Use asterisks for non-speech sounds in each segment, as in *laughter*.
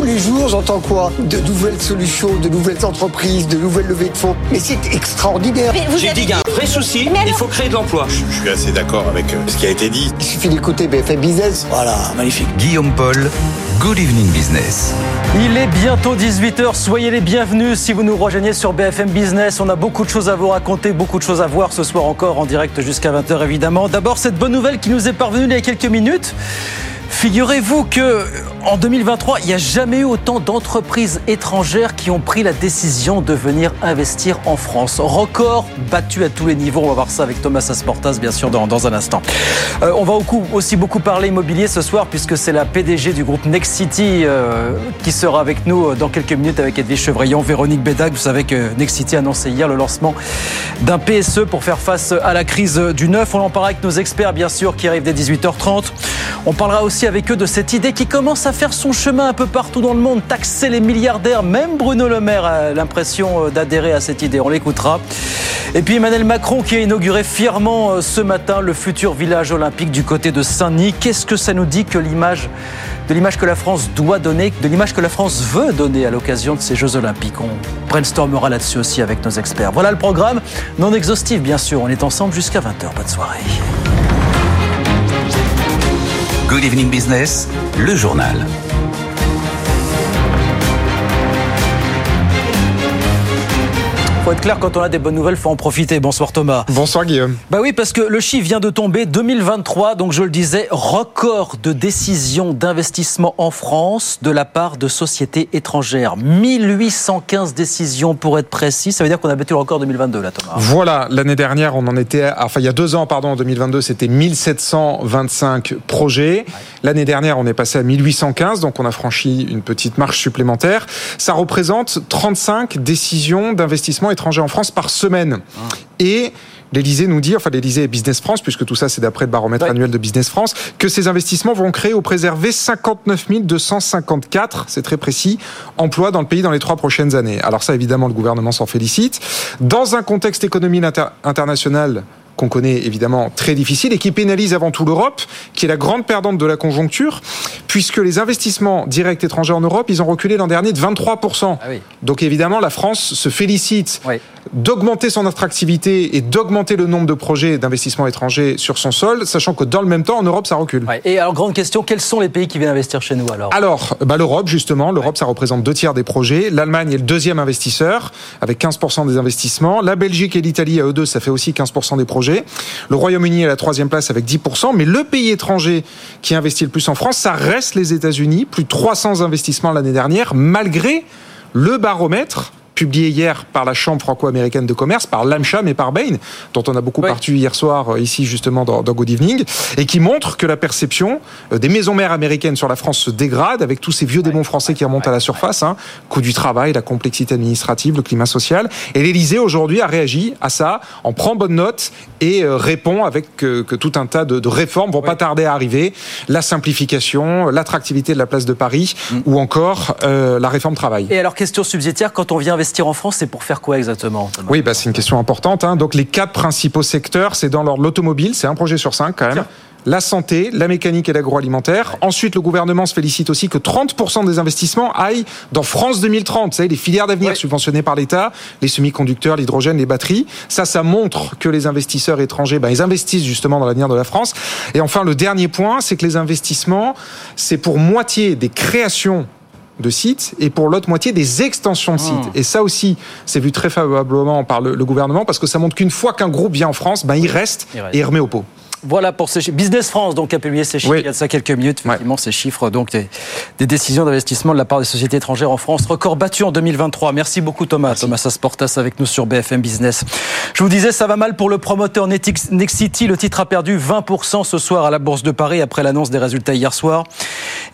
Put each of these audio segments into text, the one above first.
tous les jours, j'entends quoi? De nouvelles solutions, de nouvelles entreprises, de nouvelles levées de fonds. Mais c'est extraordinaire. J'ai dit qu'il y a un vrai souci, il faut créer de l'emploi. Je suis assez d'accord avec euh, ce qui a été dit. Il suffit d'écouter BFM Business. Voilà, magnifique. Guillaume Paul, Good Evening Business. Il est bientôt 18h, soyez les bienvenus si vous nous rejoignez sur BFM Business. On a beaucoup de choses à vous raconter, beaucoup de choses à voir ce soir encore en direct jusqu'à 20h évidemment. D'abord cette bonne nouvelle qui nous est parvenue il y a quelques minutes. Figurez-vous que en 2023, il n'y a jamais eu autant d'entreprises étrangères qui ont pris la décision de venir investir en France. Record battu à tous les niveaux. On va voir ça avec Thomas Asportas, bien sûr, dans, dans un instant. Euh, on va aussi beaucoup parler immobilier ce soir, puisque c'est la PDG du groupe Next City euh, qui sera avec nous dans quelques minutes avec Edwige Chevrillon, Véronique Bédac. Vous savez que Next City a annoncé hier le lancement d'un PSE pour faire face à la crise du neuf. On en parlera avec nos experts, bien sûr, qui arrivent dès 18h30. On parlera aussi avec eux de cette idée qui commence à faire son chemin un peu partout dans le monde, taxer les milliardaires. Même Bruno Le Maire a l'impression euh, d'adhérer à cette idée. On l'écoutera. Et puis Emmanuel Macron qui a inauguré fièrement euh, ce matin le futur village olympique du côté de Saint-Denis. Qu'est-ce que ça nous dit que l'image de l'image que la France doit donner, de l'image que la France veut donner à l'occasion de ces Jeux Olympiques? On brainstormera là-dessus aussi avec nos experts. Voilà le programme, non exhaustif bien sûr. On est ensemble jusqu'à 20h. Bonne soirée. Good Evening Business, le journal. Faut être clair, quand on a des bonnes nouvelles, faut en profiter. Bonsoir Thomas. Bonsoir Guillaume. Bah oui, parce que le chiffre vient de tomber 2023, donc je le disais, record de décisions d'investissement en France de la part de sociétés étrangères. 1815 décisions pour être précis. Ça veut dire qu'on a battu le record 2022 là, Thomas. Voilà, l'année dernière, on en était, enfin il y a deux ans, pardon, en 2022, c'était 1725 projets. L'année dernière, on est passé à 1815, donc on a franchi une petite marche supplémentaire. Ça représente 35 décisions d'investissement étrangers en France par semaine. Et l'Elysée nous dit, enfin l'Elysée et Business France, puisque tout ça c'est d'après le baromètre Ouais. annuel de Business France, que ces investissements vont créer ou préserver 59 254, c'est très précis, emplois dans le pays dans les trois prochaines années. Alors ça évidemment le gouvernement s'en félicite. Dans un contexte économique inter- international qu'on connaît évidemment très difficile et qui pénalise avant tout l'Europe, qui est la grande perdante de la conjoncture, puisque les investissements directs étrangers en Europe, ils ont reculé l'an dernier de 23%. Ah oui. Donc évidemment, la France se félicite Oui. d'augmenter son attractivité et d'augmenter le nombre de projets d'investissement étrangers sur son sol, sachant que dans le même temps, en Europe, ça recule. Ouais. Et alors, grande question, quels sont les pays qui viennent investir chez nous alors? Alors, bah, l'Europe, justement, l'Europe, ça représente deux tiers des projets. L'Allemagne est le deuxième investisseur, avec 15% des investissements. La Belgique et l'Italie, à eux deux, ça fait aussi 15% des projets. Le Royaume-Uni est à la troisième place avec 10%. Mais le pays étranger qui investit le plus en France, ça reste les États-Unis. Plus de 300 investissements l'année dernière, malgré le baromètre publié hier par la Chambre franco-américaine de commerce, par l'AMCHAM et par Bain, dont on a beaucoup Oui. partu hier soir euh, ici justement dans, dans Good Evening, et qui montre que la perception euh, des maisons mères américaines sur la France se dégrade avec tous ces vieux démons français qui remontent à la surface, hein, coût du travail, la complexité administrative, le climat social. Et l'Élysée aujourd'hui a réagi à ça, en prend bonne note et euh, répond avec que tout un tas de, de réformes vont pas tarder à arriver, la simplification, l'attractivité de la place de Paris, ou encore euh, la réforme travail. Et alors, question subsidiaire, quand on vient investir en France, c'est pour faire quoi exactement Oui, bah, c'est une question importante. hein. Donc les quatre principaux secteurs, c'est dans l'ordre l'automobile, c'est un projet sur cinq quand même. Tiens. La santé, la mécanique et l'agroalimentaire. Ensuite, le gouvernement se félicite aussi que 30% des investissements aillent dans France 2030. Vous savez, les filières d'avenir Ouais. subventionnées par l'État, les semi-conducteurs, l'hydrogène, les batteries. Ça, ça montre que les investisseurs étrangers, ben, ils investissent justement dans l'avenir de la France. Et enfin, le dernier point, c'est que les investissements, c'est pour moitié des créations de sites et pour l'autre moitié des extensions de sites. Et ça aussi, c'est vu très favorablement par le, le gouvernement parce que ça montre qu'une fois qu'un groupe vient en France, ben, il reste Il reste. et il remet au pot. Voilà pour ces chiffres. Business France donc a publié ces chiffres Oui. il y a de ça quelques minutes. Effectivement, ces chiffres donc des, des décisions d'investissement de la part des sociétés étrangères en France. Record battu en 2023. Merci beaucoup Thomas. Thomas Asportas avec nous sur BFM Business. Je vous disais, ça va mal pour le promoteur Nexity. Le titre a perdu 20% ce soir à la Bourse de Paris après l'annonce des résultats hier soir.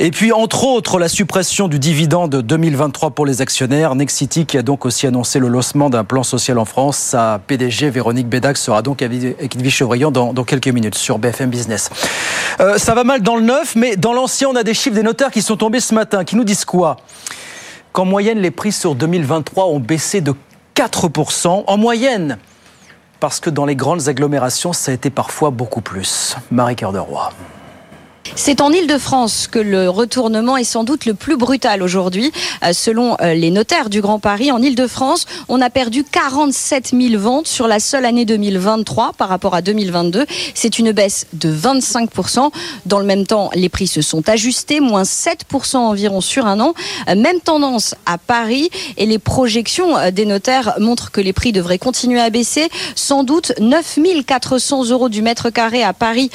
Et puis, entre autres, la suppression du dividende 2023 pour les actionnaires. Nexity qui a donc aussi annoncé le lancement d'un plan social en France. Sa PDG Véronique Bédac sera donc avec Edwige Chevrillon dans, dans quelques minutes sur BFM Business. Euh, ça va mal dans le neuf, mais dans l'ancien, on a des chiffres des notaires qui sont tombés ce matin, qui nous disent quoi? Qu'en moyenne, les prix sur 2023 ont baissé de 4%. En moyenne parce que dans les grandes agglomérations, ça a été parfois beaucoup plus. Marie Cœur de Roy. C'est en Ile-de-France que le retournement est sans doute le plus brutal aujourd'hui. Euh, selon euh, les notaires du Grand Paris, en Ile-de-France, on a perdu 47 000 ventes sur la seule année 2023 par rapport à 2022. C'est une baisse de 25% Dans le même temps, les prix se sont ajustés, moins 7% environ sur un an. Euh, même tendance à Paris et les projections des notaires montrent que les prix devraient continuer à baisser. Sans doute 9 400 euros du mètre carré à Paris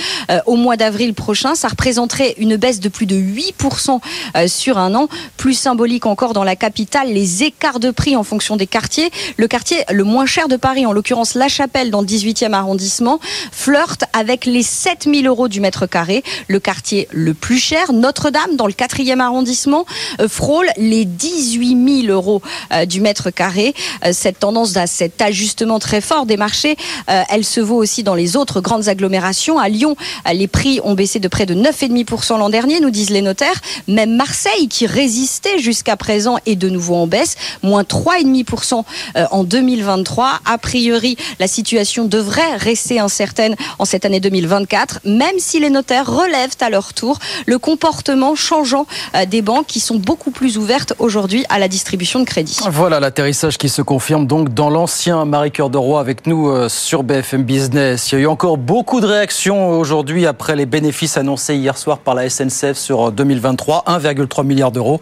au mois d'avril prochain. Représenterait une baisse de plus de 8% euh, sur un an. Plus symbolique encore dans la capitale, les écarts de prix en fonction des quartiers. Le quartier le moins cher de Paris, en l'occurrence La Chapelle dans le 18e arrondissement, flirte avec les 7000 euros du mètre carré. Le quartier le plus cher, Notre-Dame dans le 4e arrondissement, euh, frôle les 18 000 euros euh, du mètre carré. Cette tendance à cet ajustement très fort des marchés, elle se vaut aussi dans les autres grandes agglomérations. À Lyon, les prix ont baissé de près de 9 9,5% l'an dernier, nous disent les notaires. Même Marseille, qui résistait jusqu'à présent, est de nouveau en baisse, moins 3,5% euh, en 2023. A priori, la situation devrait rester incertaine en cette année 2024, même si les notaires relèvent à leur tour le comportement changeant euh, des banques qui sont beaucoup plus ouvertes aujourd'hui à la distribution de crédit. Voilà l'atterrissage qui se confirme donc dans l'ancien Marie Cœur de Roi avec nous euh, sur BFM Business. Il y a eu encore beaucoup de réactions aujourd'hui après les bénéfices annoncés hier soir par la SNCF sur 2023, 1,3 milliard d'euros.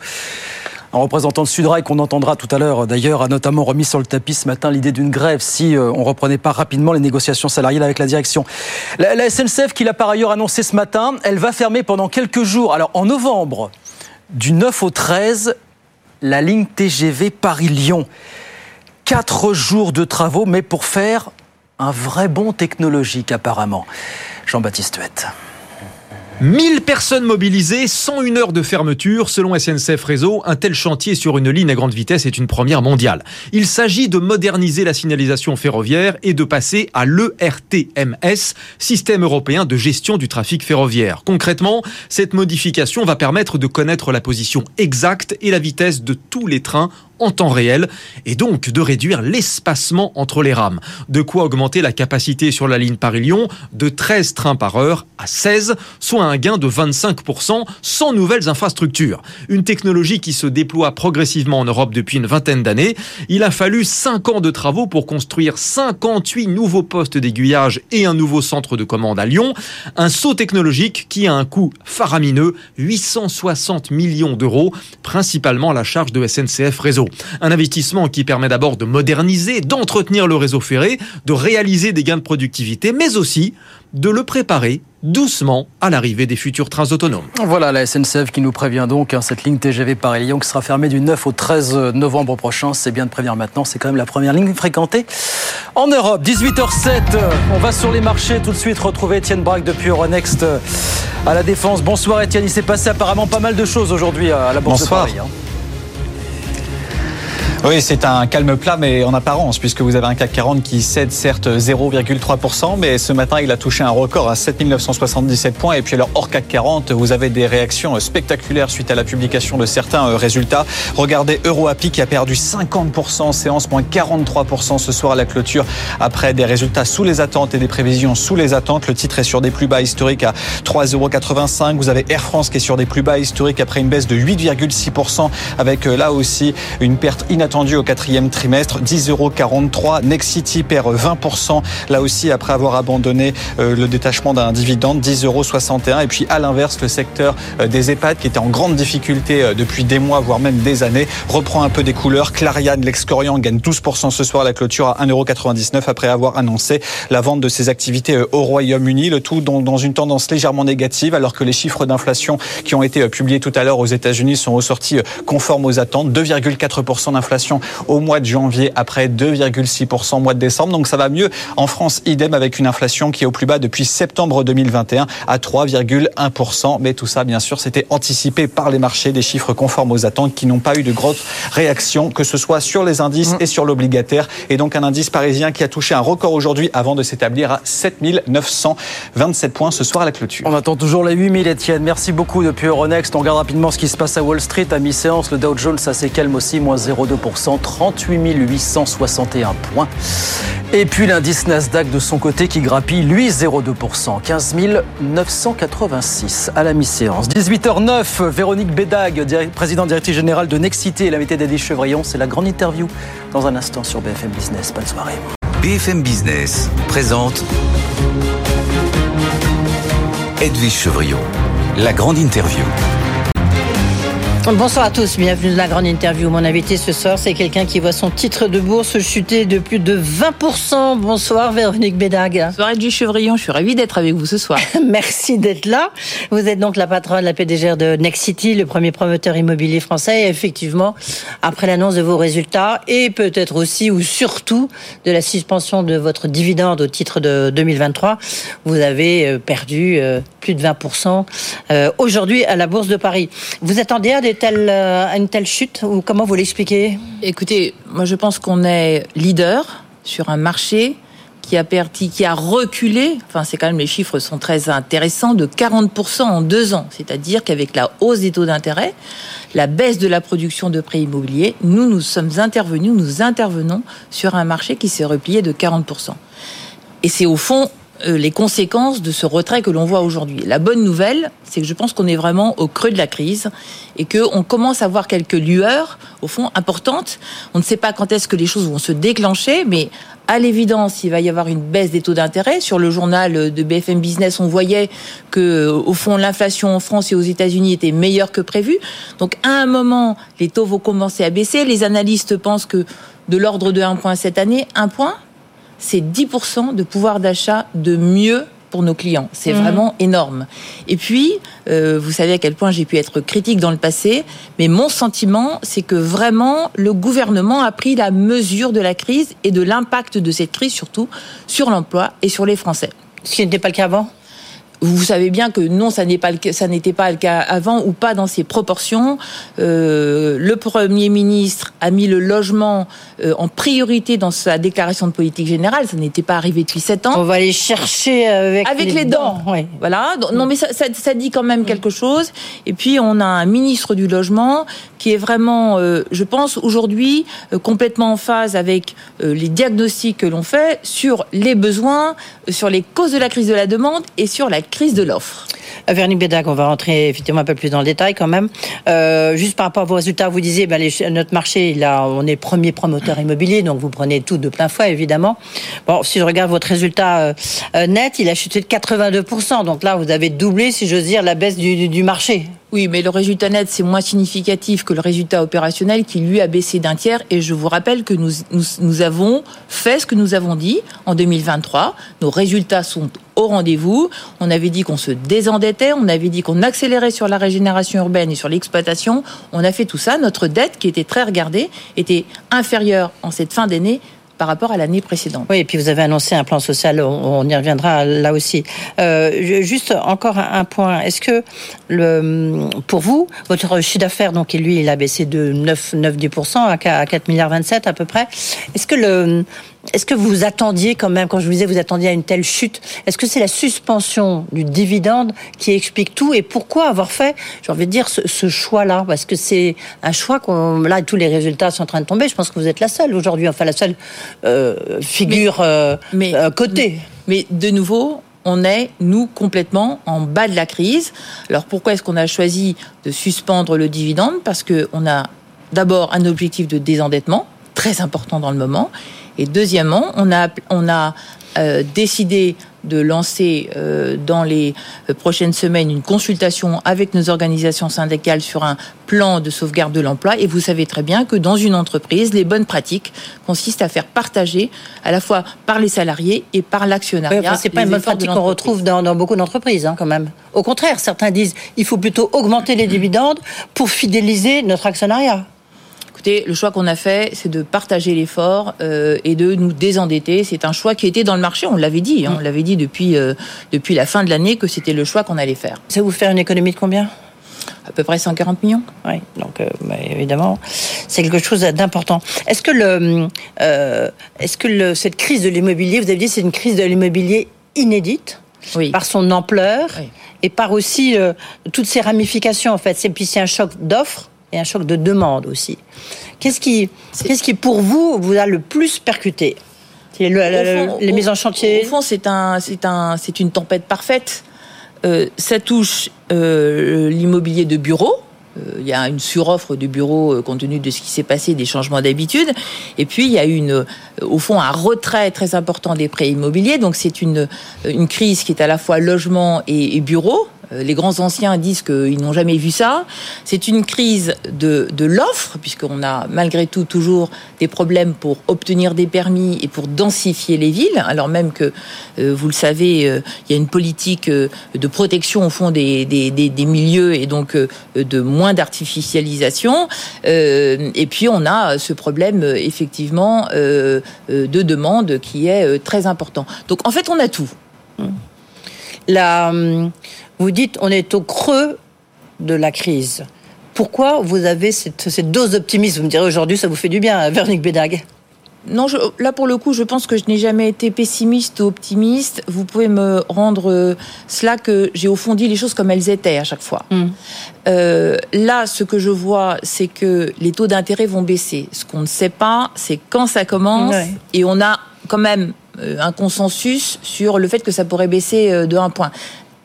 Un représentant de Sudrail qu'on entendra tout à l'heure d'ailleurs a notamment remis sur le tapis ce matin l'idée d'une grève si euh, on reprenait pas rapidement les négociations salariales avec la direction. La, SNCF qui l'a par ailleurs annoncé ce matin, elle va fermer pendant quelques jours. Alors en novembre, du 9 au 13, la ligne TGV Paris-Lyon. Quatre jours de travaux, mais pour faire un vrai bond technologique apparemment. Jean-Baptiste Huette. 1000 personnes mobilisées, 101 heures de fermeture. Selon SNCF Réseau, un tel chantier sur une ligne à grande vitesse est une première mondiale. Il s'agit de moderniser la signalisation ferroviaire et de passer à l'ERTMS, Système européen de gestion du trafic ferroviaire. Concrètement, cette modification va permettre de connaître la position exacte et la vitesse de tous les trains en temps réel et donc de réduire l'espacement entre les rames. De quoi augmenter la capacité sur la ligne Paris-Lyon de 13 trains par heure à 16, soit un gain de 25% sans nouvelles infrastructures. Une technologie qui se déploie progressivement en Europe depuis une vingtaine d'années. Il a fallu 5 ans de travaux pour construire 58 nouveaux postes d'aiguillage et un nouveau centre de commande à Lyon. Un saut technologique qui a un coût faramineux, 860 millions d'euros, principalement à la charge de SNCF Réseau. Un investissement qui permet d'abord de moderniser, d'entretenir le réseau ferré, de réaliser des gains de productivité, mais aussi de le préparer doucement à l'arrivée des futurs trains autonomes. Voilà la SNCF qui nous prévient donc, hein, cette ligne TGV Paris-Lyon qui sera fermée du 9 au 13 novembre prochain. C'est bien de prévenir maintenant, c'est quand même la première ligne fréquentée en Europe. 18h07, on va sur les marchés tout de suite retrouver Étienne Braque depuis Euronext à la Défense. Bonsoir Étienne, il s'est passé apparemment pas mal de choses aujourd'hui à la Bourse de Paris. Hein. Oui, c'est un calme plat, mais en apparence, puisque vous avez un CAC 40 qui cède certes 0,3%, mais ce matin, il a touché un record à 7977 points. Et puis alors, hors CAC 40, vous avez des réactions spectaculaires suite à la publication de certains euh, résultats. Regardez EuroAPI qui a perdu 50% en séance, moins 43% ce soir à la clôture, après des résultats sous les attentes et des prévisions sous les attentes. Le titre est sur des plus bas historiques à 3,85. Vous avez Air France qui est sur des plus bas historiques après une baisse de 8,6%, avec euh, là aussi une perte inattendue attendu au quatrième trimestre. 10,43 euros. Nexity perd 20%. Là aussi, après avoir abandonné euh, le détachement d'un dividende, 10,61 euros. Et puis, à l'inverse, le secteur euh, des EHPAD, qui était en grande difficulté euh, depuis des mois, voire même des années, reprend un peu des couleurs. Clariane, l'ex-Corian, gagne 12% ce soir à la clôture à 1,99€ après avoir annoncé la vente de ses activités au Royaume-Uni. Le tout dans une tendance légèrement négative, alors que les chiffres d'inflation qui ont été publiés tout à l'heure aux États-Unis sont ressortis conformes aux attentes. 2,4% d'inflation au mois de janvier après 2,6% au mois de décembre. Donc ça va mieux. En France, idem avec une inflation qui est au plus bas depuis septembre 2021 à 3,1%. Mais tout ça, bien sûr, c'était anticipé par les marchés, des chiffres conformes aux attentes qui n'ont pas eu de grosse réaction, que ce soit sur les indices et sur l'obligataire. Et donc un indice parisien qui a touché un record aujourd'hui avant de s'établir à 7927 points ce soir à la clôture. On attend toujours les 8000, Etienne. Merci beaucoup depuis Euronext. On regarde rapidement ce qui se passe à Wall Street. À mi-séance, le Dow Jones, ça s'est calme aussi, moins 0,2%. 0,2%, 38 861 points. Et puis l'indice Nasdaq de son côté qui grappille, lui, 0,2%, 15 986 à la mi-séance. 18h09, Véronique Bédag, présidente directrice générale de Nexity et l'invité d'Eddie Chevrillon. C'est la grande interview dans un instant sur BFM Business. Bonne soirée. BFM Business présente Edwige Chevrillon, la grande interview. Bonsoir à tous, bienvenue dans la grande interview. Mon invité ce soir, c'est quelqu'un qui voit son titre de bourse chuter de plus de 20%. Bonsoir Véronique Bédag. Bonsoir Edwige Chevrillon, je suis ravie d'être avec vous ce soir. *laughs* Merci d'être là. Vous êtes donc la patronne, la PDG de Next City, le premier promoteur immobilier français. Et effectivement, après l'annonce de vos résultats et peut-être aussi ou surtout de la suspension de votre dividende au titre de 2023, vous avez euh, perdu euh, plus de 20% euh, aujourd'hui à la Bourse de Paris. Vous attendez euh, à une telle chute ou comment vous l'expliquez? Écoutez, moi je pense qu'on est leader sur un marché qui a perdu, qui a reculé. Enfin, c'est quand même les chiffres sont très intéressants de 40% en deux ans. C'est-à-dire qu'avec la hausse des taux d'intérêt, la baisse de la production de prêts immobiliers, nous nous sommes intervenus, nous intervenons sur un marché qui s'est replié de 40%. Et c'est au fond les conséquences de ce retrait que l'on voit aujourd'hui. La bonne nouvelle, c'est que je pense qu'on est vraiment au creux de la crise et qu'on commence à voir quelques lueurs, au fond, importantes. On ne sait pas quand est-ce que les choses vont se déclencher, mais à l'évidence, il va y avoir une baisse des taux d'intérêt. Sur le journal de BFM Business, on voyait que, au fond, l'inflation en France et aux États-Unis était meilleure que prévu. Donc, à un moment, les taux vont commencer à baisser. Les analystes pensent que de l'ordre de 1 point cette année, 1 point c'est 10% de pouvoir d'achat de mieux pour nos clients. C'est mhm. vraiment énorme. Et puis, euh, vous savez à quel point j'ai pu être critique dans le passé, mais mon sentiment, c'est que vraiment, le gouvernement a pris la mesure de la crise et de l'impact de cette crise, surtout sur l'emploi et sur les Français. Ce qui n'était pas le cas avant? Vous savez bien que non, ça n'est pas le, ça n'était pas le cas avant ou pas dans ces proportions. Euh, le Premier ministre a mis le logement euh, en priorité dans sa déclaration de politique générale. Ça n'était pas arrivé depuis sept ans. On va aller chercher avec, avec les, dents. Voilà. Non, mais ça, ça, ça, dit quand même quelque chose. Et puis on a un ministre du logement qui est vraiment, euh, je pense, aujourd'hui euh, complètement en phase avec euh, les diagnostics que l'on fait sur les besoins, sur les causes de la crise de la demande et sur la crise de l'offre. Véronique Bédac, on va rentrer effectivement un peu plus dans le détail quand même. Euh, juste par rapport à vos résultats, vous disiez, ben, notre marché, là, on est premier promoteur immobilier, donc vous prenez tout de plein fouet, évidemment. Bon, si je regarde votre résultat net, il a chuté de 82%. Donc là, vous avez doublé, si j'ose dire, la baisse du marché. Oui, mais le résultat net, c'est moins significatif que le résultat opérationnel qui, lui, a baissé d'un tiers. Et je vous rappelle que nous, nous, avons fait ce que nous avons dit en 2023. Nos résultats sont au rendez-vous. On avait dit qu'on se désendettait, on avait dit qu'on accélérait sur la régénération urbaine et sur l'exploitation. On a fait tout ça. Notre dette, qui était très regardée, était inférieure en cette fin d'année par rapport à l'année précédente. Oui, et puis vous avez annoncé un plan social, on, y reviendra là aussi. Euh, juste encore un, point, est-ce que le, pour vous, votre chiffre d'affaires, donc lui, il a baissé de 9, 9 10% à 4 milliards 27 à peu près. Est-ce que le est-ce que vous attendiez quand même, quand je vous disais vous attendiez à une telle chute, est-ce que c'est la suspension du dividende qui explique tout et pourquoi avoir fait, j'ai envie de dire, ce, choix-là? Parce que c'est un choix qu'on, là, tous les résultats sont en train de tomber. Je pense que vous êtes la seule aujourd'hui, enfin la seule euh, figure euh, mais, euh, cotée. Mais de nouveau, on est, nous, complètement en bas de la crise. Alors pourquoi est-ce qu'on a choisi de suspendre le dividende? Parce qu'on a d'abord un objectif de désendettement, très important dans le moment, et deuxièmement, on a, on a euh, décidé de lancer euh, dans les euh, prochaines semaines une consultation avec nos organisations syndicales sur un plan de sauvegarde de l'emploi. Et vous savez très bien que dans une entreprise, les bonnes pratiques consistent à faire partager à la fois par les salariés et par l'actionnariat. Ce c'est pas une bonne pratique qu'on retrouve dans, dans, beaucoup d'entreprises, hein, quand même. Au contraire, certains disent il faut plutôt augmenter les dividendes pour fidéliser notre actionnariat. Écoutez, le choix qu'on a fait, c'est de partager l'effort euh, et de nous désendetter. C'est un choix qui était dans le marché, on l'avait dit. Hein, on l'avait dit depuis, euh, depuis la fin de l'année que c'était le choix qu'on allait faire. Ça vous faire une économie de combien? À peu près 140 millions. Oui, donc euh, bah, évidemment, c'est quelque chose d'important. Est-ce que, le, est-ce que le, cette crise de l'immobilier, vous avez dit, c'est une crise de l'immobilier inédite oui. par son ampleur et par aussi toutes ses ramifications en fait. C'est puis c'est un choc d'offres et un choc de demande aussi. Qu'est-ce qui, qu'est-ce qui pour vous vous a le plus percuté C'est le- le- Au fond- les mises en chantier Au fond, c'est un, c'est un, c'est une tempête parfaite. Euh, ça touche euh, l'immobilier de bureau. Euh, Il y a une suroffre de bureaux compte tenu de ce qui s'est passé, des changements d'habitude. Et puis, il y a une, au fond, un retrait très important des prêts immobiliers. Donc, c'est une, une crise qui est à la fois logement et, et bureau. Euh, Les grands anciens disent qu'ils n'ont jamais vu ça. C'est une crise de, de l'offre, puisqu'on a malgré tout toujours des problèmes pour obtenir des permis et pour densifier les villes, alors même que, euh, vous le savez, euh, il y a une politique euh, de protection au fond des, des, des, des milieux et donc de moins d'artificialisation. Et puis on a ce problème effectivement de demande qui est très important. Donc en fait on a tout. La, hum, vous dites on est au creux de la crise. Pourquoi vous avez cette, cette dose d'optimisme? Vous me direz aujourd'hui, ça vous fait du bien, Véronique Bédag. Non, je, là pour le coup, je pense que je n'ai jamais été pessimiste ou optimiste. Vous pouvez me rendre euh, cela que j'ai au fond dit les choses comme elles étaient à chaque fois. Euh, là, ce que je vois, c'est que les taux d'intérêt vont baisser. Ce qu'on ne sait pas, c'est quand ça commence. Ouais. Et on a quand même euh, un consensus sur le fait que ça pourrait baisser de un point.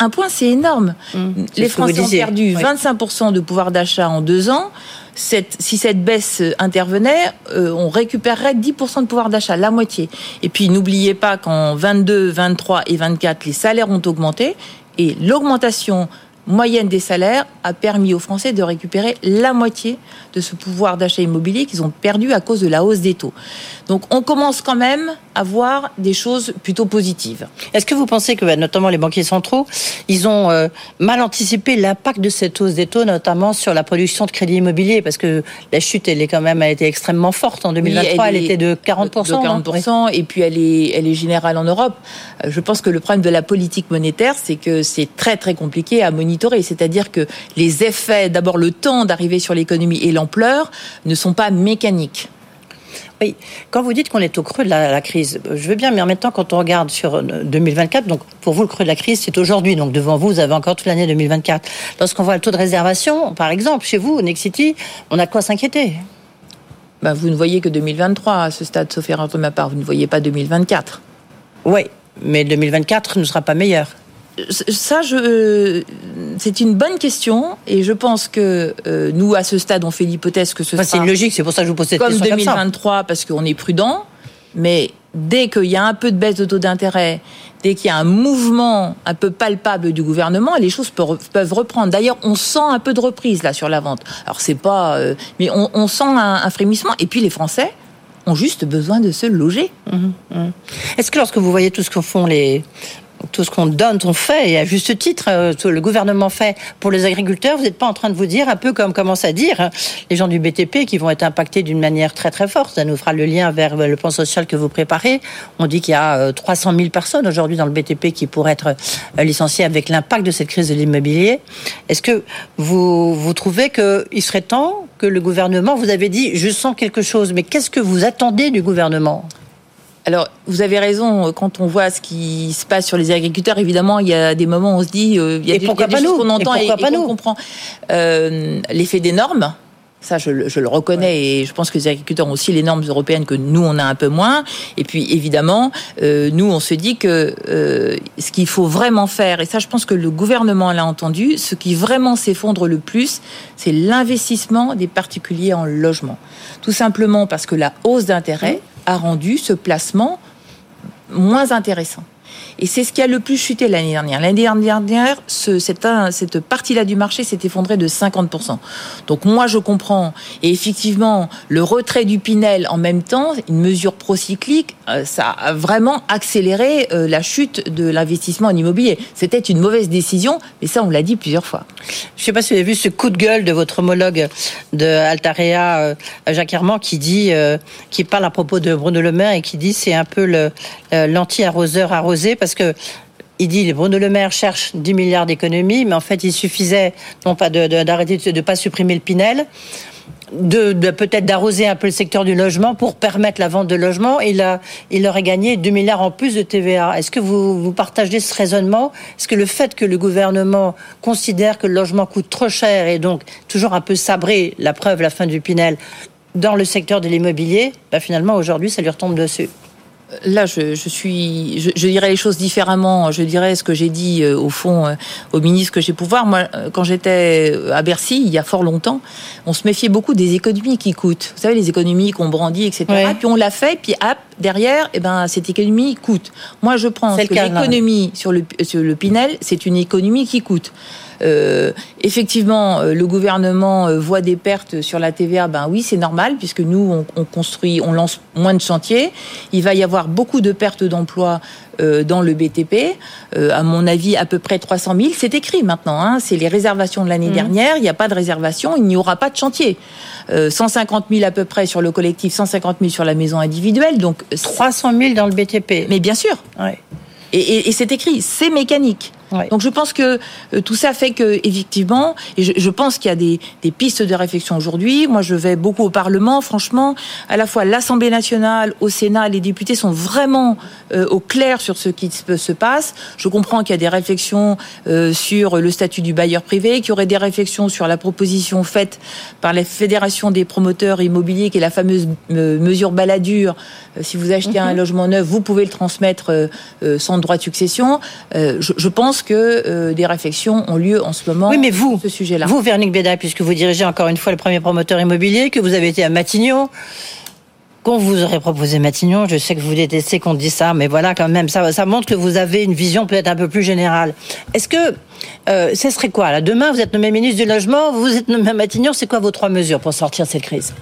Un point, c'est énorme. C'est Les Français ont perdu Oui. 25% de pouvoir d'achat en deux ans. Cette- si cette baisse euh, intervenait, euh, on récupérerait 10% de pouvoir d'achat, la moitié. Et puis n'oubliez pas qu'en 22, 23 et 24, les salaires ont augmenté et l'augmentation moyenne des salaires a permis aux Français de récupérer la moitié de ce pouvoir d'achat immobilier qu'ils ont perdu à cause de la hausse des taux. Donc on commence quand même à voir des choses plutôt positives. Est-ce que vous pensez que, bah, notamment les banquiers centraux, ils ont euh, mal anticipé l'impact de cette hausse des taux, notamment sur la production de crédit immobilier? Parce que la chute, elle est quand même, a été extrêmement forte. En 2023, elle, est était de 40%. De non 40%, et puis elle est, elle est générale en Europe. Euh, Je pense que le problème de la politique monétaire, c'est que c'est très très compliqué à monitorer. C'est-à-dire que les effets, d'abord le temps d'arriver sur l'économie et l'ampleur, ne sont pas mécaniques. Oui, quand vous dites qu'on est au creux de la, la crise, euh, je veux bien, mais en même temps, quand on regarde sur euh, 2024, donc pour vous, le creux de la crise, c'est aujourd'hui. Donc devant vous, vous avez encore toute l'année 2024. Lorsqu'on voit le taux de réservation, par exemple, chez vous, au Next City, on a quoi s'inquiéter? Bah, vous ne voyez que 2023 à ce stade, sauf erreur de ma part. Vous ne voyez pas 2024. Oui, mais 2024 ne sera pas meilleur. Ça, je, c'est une bonne question et je pense que euh, nous, à ce stade, on fait l'hypothèse que ce Enfin, sera c'est une logique, c'est pour ça que je vous pose cette comme question comme ça. 2023 parce qu'on est prudent. Mais dès qu'il y a un peu de baisse de taux d'intérêt, dès qu'il y a un mouvement un peu palpable du gouvernement, les choses peuvent reprendre. D'ailleurs, on sent un peu de reprise là sur la vente. Alors c'est pas, euh, mais on, on sent un, un frémissement. Et puis les Français ont juste besoin de se loger. Est-ce que lorsque vous voyez tout ce que font les tout ce qu'on donne, on fait, et à juste titre, euh, le gouvernement fait pour les agriculteurs, vous n'êtes pas en train de vous dire, un peu comme commence à dire hein, les gens du BTP qui vont être impactés d'une manière très très forte. Ça nous fera le lien vers euh, le plan social que vous préparez. On dit qu'il y a euh, 300 000 personnes aujourd'hui dans le BTP qui pourraient être euh, licenciées avec l'impact de cette crise de l'immobilier. Est-ce que vous, vous trouvez qu'il serait temps que le gouvernement, vous avez dit, je sens quelque chose, mais qu'est-ce que vous attendez du gouvernement? Alors, vous avez raison, quand on voit ce qui se passe sur les agriculteurs, évidemment, il y a des moments où on se dit, euh, il y a Et des, des choses qu'on entend Et et, pourquoi et pas qu'on nous comprend. Euh, L'effet des normes, ça, je, le- je le reconnais et je pense que les agriculteurs ont aussi les normes européennes que nous, on a un peu moins. Et puis, évidemment, euh, nous, on se dit que euh, ce qu'il faut vraiment faire, et ça, je pense que le gouvernement l'a entendu, ce qui vraiment s'effondre le plus, c'est l'investissement des particuliers en logement. Tout simplement parce que la hausse d'intérêt a rendu ce placement moins intéressant. Et c'est ce qui a le plus chuté l'année dernière. L'année dernière, ce, cette, partie-là du marché s'est effondrée de 50%. Donc moi, je comprends. Et effectivement, le retrait du Pinel en même temps, une mesure procyclique, euh, ça a vraiment accéléré euh, la chute de l'investissement en immobilier. C'était une mauvaise décision, mais ça, on l'a dit plusieurs fois. Je ne sais pas si vous avez vu ce coup de gueule de votre homologue de Altarea, euh, Jacques Herman, qui dit, qui parle à propos de Bruno Le Maire et qui dit c'est un peu l'anti-arroseur arrosé parce que il dit Bruno Le Maire cherche 10 milliards d'économies, mais en fait il suffisait non pas d'arrêter de ne pas supprimer le Pinel. de, peut-être d'arroser un peu le secteur du logement pour permettre la vente de logements. Il, il aurait gagné 2 milliards en plus de TVA. Est-ce que vous, vous partagez ce raisonnement? Est-ce que le fait que le gouvernement considère que le logement coûte trop cher et donc toujours un peu sabré, la preuve, la fin du Pinel, dans le secteur de l'immobilier, bah finalement aujourd'hui ça lui retombe dessus? Là, je, je suis, je, je, dirais les choses différemment. Je dirais ce que j'ai dit euh, au fond euh, au ministre que j'ai pouvoir. Moi, euh, quand j'étais à Bercy, il y a fort longtemps, on se méfiait beaucoup des économies qui coûtent. Vous savez, les économies qu'on brandit, etc. Ouais. Puis on l'a fait, puis hop, derrière, eh ben, cette économie coûte. Moi, je pense que l'économie sur le, sur le Pinel, c'est une économie qui coûte. Euh, effectivement, euh, le gouvernement euh, voit des pertes sur la TVA. Ben oui, c'est normal puisque nous on, on, construit, on lance moins de chantiers. Il va y avoir beaucoup de pertes d'emplois euh, dans le BTP. Euh, à mon avis, à peu près 300 000. C'est écrit maintenant. Hein, c'est les réservations de l'année mmh. dernière. Il n'y a pas de réservation. Il n'y aura pas de chantier. 150 000 à peu près sur le collectif, 150 000 sur la maison individuelle. Donc 300 000 dans le BTP. Mais bien sûr. Ouais. Et, et, et c'est écrit, c'est mécanique. Donc je pense que euh, tout ça fait que effectivement, et je, je pense qu'il y a des, des, pistes de réflexion aujourd'hui. Moi, je vais beaucoup au Parlement. Franchement, à la fois l'Assemblée nationale, au Sénat, les députés sont vraiment euh, au clair sur ce qui se passe. Je comprends qu'il y a des réflexions euh, sur le statut du bailleur privé, qu'il y aurait des réflexions sur la proposition faite par la Fédération des promoteurs immobiliers, qui est la fameuse euh, mesure baladure. si vous achetez mm -hmm. un logement neuf, vous pouvez le transmettre sans droit de succession. Je, je pense que euh, des réflexions ont lieu en ce moment oui, mais vous, ce sujet-là. Vous, Véronique Béda, puisque vous dirigez encore une fois le premier promoteur immobilier, que vous avez été à Matignon, qu'on vous aurait proposé Matignon, je sais que vous détestez qu'on dise ça, mais voilà, quand même, ça, ça montre que vous avez une vision peut-être un peu plus générale. Est-ce que euh, ce serait quoi là Demain, vous êtes nommé ministre du Logement, vous êtes nommé à Matignon, c'est quoi vos trois mesures pour sortir de cette crise?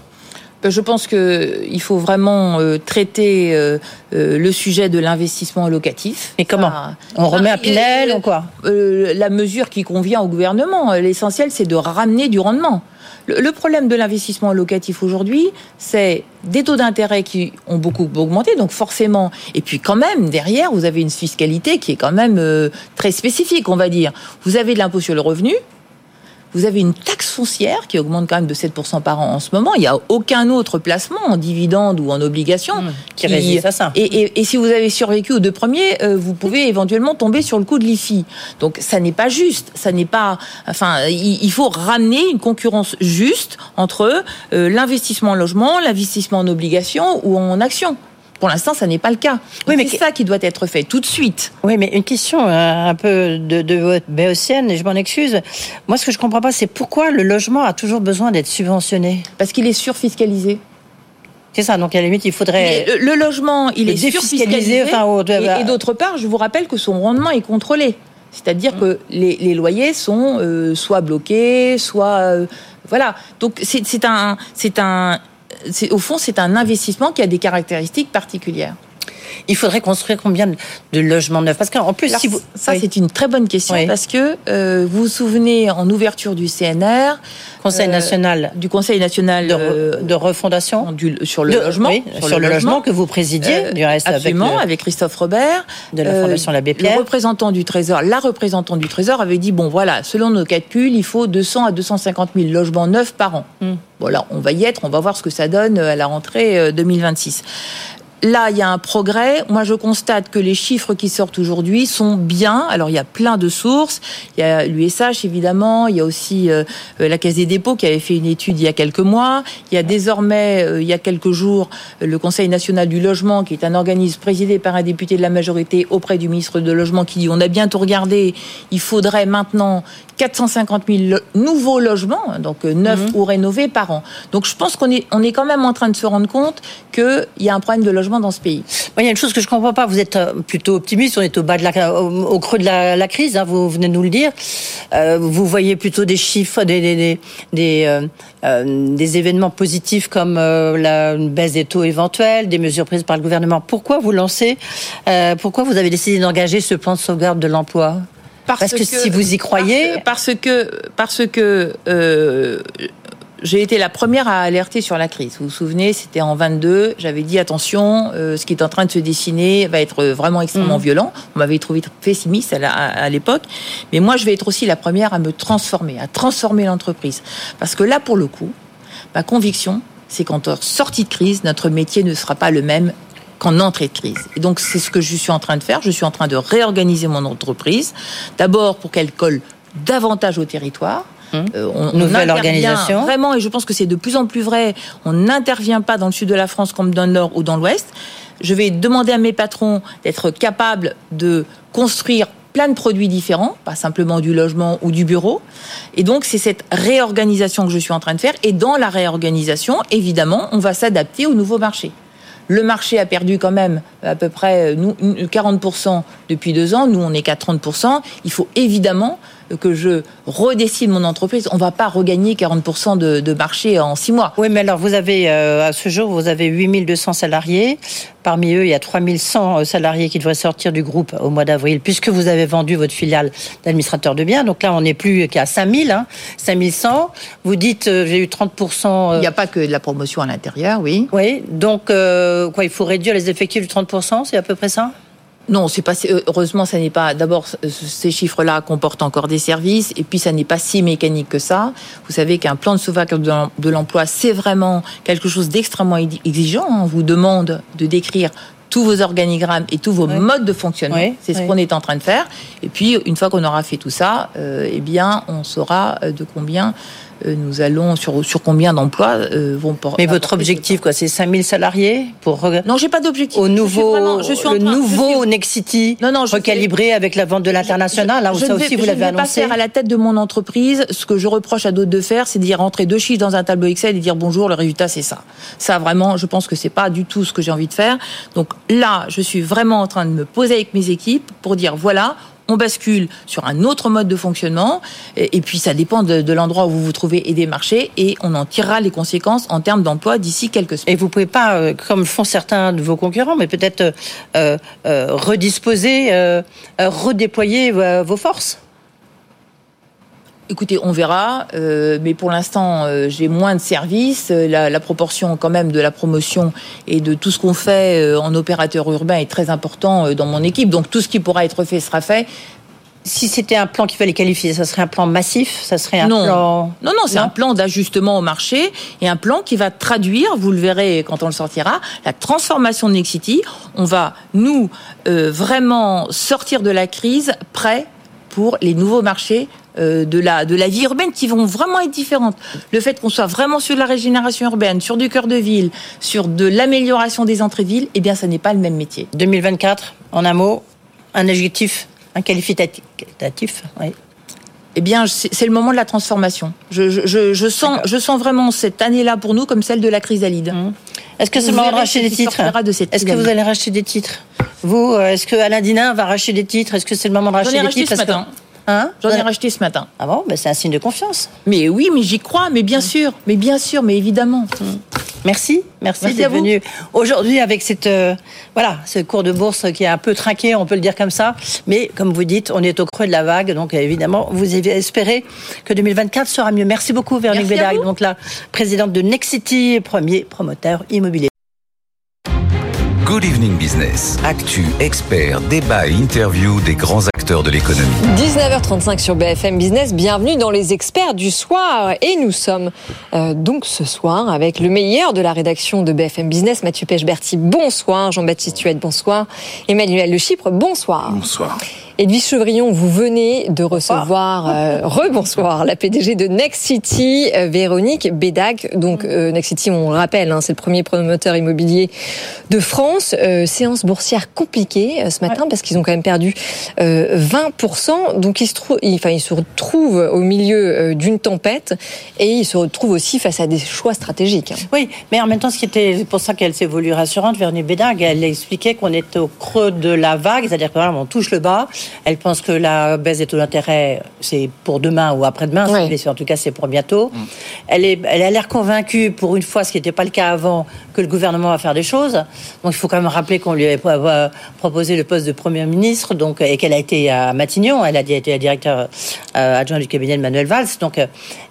Je pense qu'il faut vraiment euh, traiter euh, euh, le sujet de l'investissement locatif. Et comment. On remet à Pinel ou quoi? euh, La mesure qui convient au gouvernement. L'essentiel, c'est de ramener du rendement. Le, le problème de l'investissement locatif aujourd'hui, c'est des taux d'intérêt qui ont beaucoup augmenté, donc forcément. Et puis quand même, derrière, vous avez une fiscalité qui est quand même euh, très spécifique, on va dire. Vous avez de l'impôt sur le revenu, vous avez une taxe foncière qui augmente quand même de 7% par an en ce moment. Il n'y a aucun autre placement en dividende ou en obligation mmh, qui, résiste à ça. Et, et, et, si vous avez survécu aux deux premiers, euh, vous pouvez éventuellement tomber sur le coup de l'IFI. Donc ça n'est pas juste. Ça n'est pas. Enfin, il, il, faut ramener une concurrence juste entre euh, l'investissement en logement, l'investissement en obligation ou en action. Pour l'instant, ça n'est pas le cas. Oui, mais c'est ça qui doit être fait tout de suite. Oui, mais une question euh, un peu de, de béotienne, et je m'en excuse. Moi, ce que je comprends pas, c'est pourquoi le logement a toujours besoin d'être subventionné? Parce qu'il est surfiscalisé. C'est ça, donc à la limite, il faudrait. Le, le logement, il est surfiscalisé. Enfin. Et, et d'autre part, je vous rappelle que son rendement est contrôlé. C'est-à-dire mmh. que les, les, loyers sont euh, soit bloqués, soit. Euh, voilà. Donc c'est un, un, au fond, c'est un investissement qui a des caractéristiques particulières. Il faudrait construire combien de logements neufs? Parce qu'en plus, Alors, si vous... ça oui. c'est une très bonne question oui. parce que euh, vous vous souvenez en ouverture du CNR, Conseil euh, national du Conseil national de, re, de refondation du, sur le de, logement, oui, sur, sur, le, logement, logement que vous présidiez euh, du reste absolument avec, le, avec, Christophe Robert de la Fondation L'Abbé Pierre. Le représentant du Trésor, la représentante du Trésor avait dit bon voilà, selon nos calculs, il faut 200 à 250 000 logements neufs par an. Mm. Voilà, on va y être, on va voir ce que ça donne à la rentrée 2026 là, il y a un progrès. Moi, je constate que les chiffres qui sortent aujourd'hui sont bien. Alors, il y a plein de sources. Il y a l'USH, évidemment. Il y a aussi euh, la Caisse des dépôts qui avait fait une étude il y a quelques mois. Il y a désormais, euh, il y a quelques jours, le Conseil national du logement, qui est un organisme présidé par un député de la majorité auprès du ministre de Logement, qui dit on a bientôt regardé, il faudrait maintenant 450 000 nouveaux logements, donc neufs mmh. ou rénovés par an. Donc, je pense qu'on est, on est quand même en train de se rendre compte qu'il y a un problème de logement dans ce pays. Il y a une chose que je ne comprends pas. Vous êtes euh, plutôt optimiste. On est au bas de la, au, au creux de la, la, crise. Hein, vous venez de nous le dire. Euh, vous voyez plutôt des chiffres, des des des, des, euh, des événements positifs comme euh, la une baisse des taux éventuels, des mesures prises par le gouvernement. Pourquoi vous lancez Pourquoi vous avez décidé d'engager ce plan de sauvegarde de l'emploi? Parce, parce, que, que, si vous y croyez, parce, parce que parce que j'ai été la première à alerter sur la crise. Vous vous souvenez, c'était en 22. J'avais dit attention, euh, ce qui est en train de se dessiner va être vraiment extrêmement mmh. violent. On m'avait trouvé pessimiste à, à l'époque, mais moi, je vais être aussi la première à me transformer, à transformer l'entreprise, parce que là, pour le coup, Ma conviction, c'est qu'en sortie de crise, notre métier ne sera pas le même qu'en entrée de crise. Et donc, c'est ce que je suis en train de faire. Je suis en train de réorganiser mon entreprise. D'abord pour qu'elle colle davantage au territoire. Hum. Euh, on, Nouvelle organisation. Vraiment, et je pense que c'est de plus en plus vrai. On n'intervient pas dans le sud de la France comme dans le nord ou dans l'ouest. Je vais demander à mes patrons d'être capables de construire plein de produits différents, pas simplement du logement ou du bureau. Et donc, c'est cette réorganisation que je suis en train de faire. Et dans la réorganisation, évidemment, on va s'adapter au nouveau marché. Le marché a perdu quand même à peu près nous, 40% depuis deux ans. Nous, on n'est qu'à 30%. Il faut évidemment que je redécide mon entreprise, on ne va pas regagner 40% de, de, marché en six mois. Oui, mais alors vous avez, euh, à ce jour, vous avez 8200 salariés. Parmi eux, il y a 3100 euh, salariés qui devraient sortir du groupe au mois d'avril, puisque vous avez vendu votre filiale d'administrateur de biens. Donc là, on n'est plus qu'à 5000, hein, 5100. Vous dites, euh, j'ai eu 30%. Il n'y a pas que de la promotion à l'intérieur, oui. Oui, donc quoi, il faut réduire les effectifs de 30%, c'est à peu près ça? Non, c'est pas. Heureusement, ça n'est pas. D'abord, ces chiffres-là comportent encore des services, et puis ça n'est pas si mécanique que ça. Vous savez qu'un plan de sauvegarde de l'emploi, c'est vraiment quelque chose d'extrêmement exigeant. On vous demande de décrire tous vos organigrammes et tous vos modes de fonctionnement. c'est ce qu'on est en train de faire. Et puis, une fois qu'on aura fait tout ça, euh, eh bien, on saura de combien euh, nous allons sur, sur combien d'emplois euh, vont porter. Mais votre objectif, quoi, c'est 5000 salariés pour Non, j'ai pas d'objectif. Au nouveau, je suis, le nouveau Nexity non, non, recalibré avec la vente de l'international, là où ça aussi vous l'avez annoncé. Je ne vais pas faire à la tête de mon entreprise ce que je reproche à d'autres de faire, c'est d'y rentrer deux chiffres dans un tableau Excel et dire bonjour, le résultat c'est ça. Ça vraiment, je pense que c'est pas du tout ce que j'ai envie de faire. Donc là, je suis vraiment en train de me poser avec mes équipes pour dire voilà, on bascule sur un autre mode de fonctionnement. Et, puis, ça dépend de, l'endroit où vous vous trouvez et des marchés. Et on en tirera les conséquences en termes d'emploi d'ici quelques semaines. Et vous pouvez pas, euh, comme font certains de vos concurrents, mais peut-être euh, euh, redisposer, redéployer vos forces? Écoutez, on verra, euh, mais pour l'instant, euh, j'ai moins de services. La, la, proportion quand même de la promotion et de tout ce qu'on fait euh, en opérateur urbain est très important dans mon équipe. Donc tout ce qui pourra être fait sera fait. Si c'était un plan qu'il fallait qualifier, ça serait un plan massif, ça serait un non. plan. Non, non, c'est un plan d'ajustement au marché et un plan qui va traduire, vous le verrez quand on le sortira, la transformation de Nexity. On va nous vraiment sortir de la crise prêt pour les nouveaux marchés euh, de la de vie urbaine qui vont vraiment être différentes. Le fait qu'on soit vraiment sur la régénération urbaine, sur du cœur de ville, sur de l'amélioration des entrées de ville, eh bien, ça n'est pas le même métier. 2024, en un mot, un adjectif, un qualificatif. Eh bien, c'est le moment de la transformation. Je, je, sens, je sens vraiment cette année-là pour nous comme celle de la chrysalide. Mmh. Est-ce que c'est le moment de racheter des titres Est-ce que vous allez racheter des titres? Vous, euh, est-ce que Alain Dinin va racheter des titres? Est-ce que c'est le moment de racheter des titres? ce matin. Hein J'en ai racheté ce matin. Ah bon? Ben C'est un signe de confiance. Mais oui, mais j'y crois, mais bien sûr, mais bien sûr, mais évidemment. Mm. Merci, merci, d'être venu aujourd'hui avec cette euh, voilà ce cours de bourse qui est un peu trinqué, on peut le dire comme ça. Mais comme vous dites, on est au creux de la vague, donc évidemment, vous espérez que 2024 sera mieux. Merci beaucoup, Véronique Bédag, donc la présidente de Nexity, premier promoteur immobilier. Good Evening Business. Actu, expert, débat et interview des grands acteurs de l'économie. 19h35 sur BFM Business. Bienvenue dans les experts du soir. Et nous sommes euh, donc ce soir avec le meilleur de la rédaction de BFM Business, Mathieu Pechberti. Bonsoir. Jean-Baptiste Huette, bonsoir. Emmanuel Le Chypre, bonsoir. Bonsoir. Edwige Chevrillon, vous venez de recevoir, euh, rebonsoir, la PDG de Next City, euh, Véronique Bédac. Donc, euh, Next City, on le rappelle, hein, c'est le premier promoteur immobilier de France. Séance boursière compliquée ce matin parce qu'ils ont quand même perdu 20%. Donc, ils se, trouvent, enfin, ils se retrouvent au milieu d'une tempête et ils se retrouvent aussi face à des choix stratégiques. Oui, mais en même temps, ce qui était pour ça qu'elle s'est voulue rassurante, Véronique Bédac, elle expliquait qu'on est au creux de la vague, c'est-à-dire qu'on touche le bas elle pense que la baisse des taux d'intérêt, c'est pour demain ou après-demain. En tout cas, c'est pour bientôt. Mm. Elle, est, elle a l'air convaincue, pour une fois, ce qui n'était pas le cas avant, que le gouvernement va faire des choses. Donc, il faut quand même rappeler qu'on lui a proposé le poste de Premier ministre, donc, et qu'elle a été à Matignon. Elle a été la directeur euh, adjoint du cabinet de Manuel Valls. Donc, euh,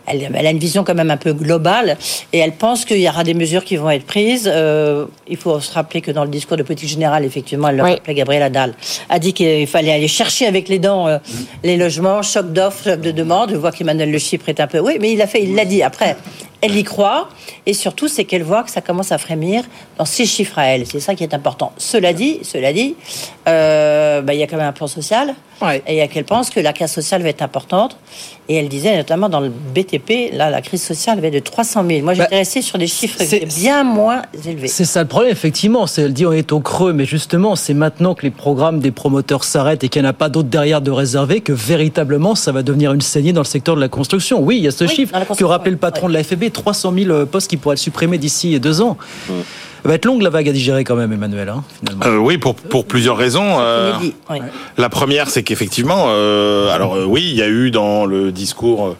elle, a une vision quand même un peu globale et elle pense qu'il y aura des mesures qui vont être prises. Euh, il faut se rappeler que dans le discours de politique générale, effectivement, elle le rappelait, Gabriel Adal a dit qu'il fallait aller chercher avec les dents euh, les logements, choc d'offres, choc de demande. Je vois qu'Emmanuel Le Chypre est un peu... Oui, mais il l'a fait, il l'a dit. Après, elle y croit, et surtout, c'est qu'elle voit que ça commence à frémir dans ses chiffres à elle. C'est ça qui est important. Cela dit, cela dit, euh, bah, il y a quand même un plan social, et qu'elle pense que la crise sociale va être importante. Et elle disait notamment dans le BTP, là, la crise sociale va être de 300 000. Moi, j'étais Bah, restée sur des chiffres bien moins élevés. C'est ça le problème, effectivement. Elle dit on est au creux, mais justement, c'est maintenant que les programmes des promoteurs s'arrêtent et qu'il n'y en a pas d'autres derrière de réservés que véritablement ça va devenir une saignée dans le secteur de la construction. Oui, il y a ce Oui, chiffre que rappelait le patron de la FEB 300 000 postes qui pourraient être supprimés d'ici deux ans. Ça va être longue la vague à digérer quand même, Emmanuel, hein, finalement. Euh, oui, pour, pour plusieurs raisons. Euh. La première, c'est qu'effectivement, euh, alors euh, oui, il y a eu dans le discours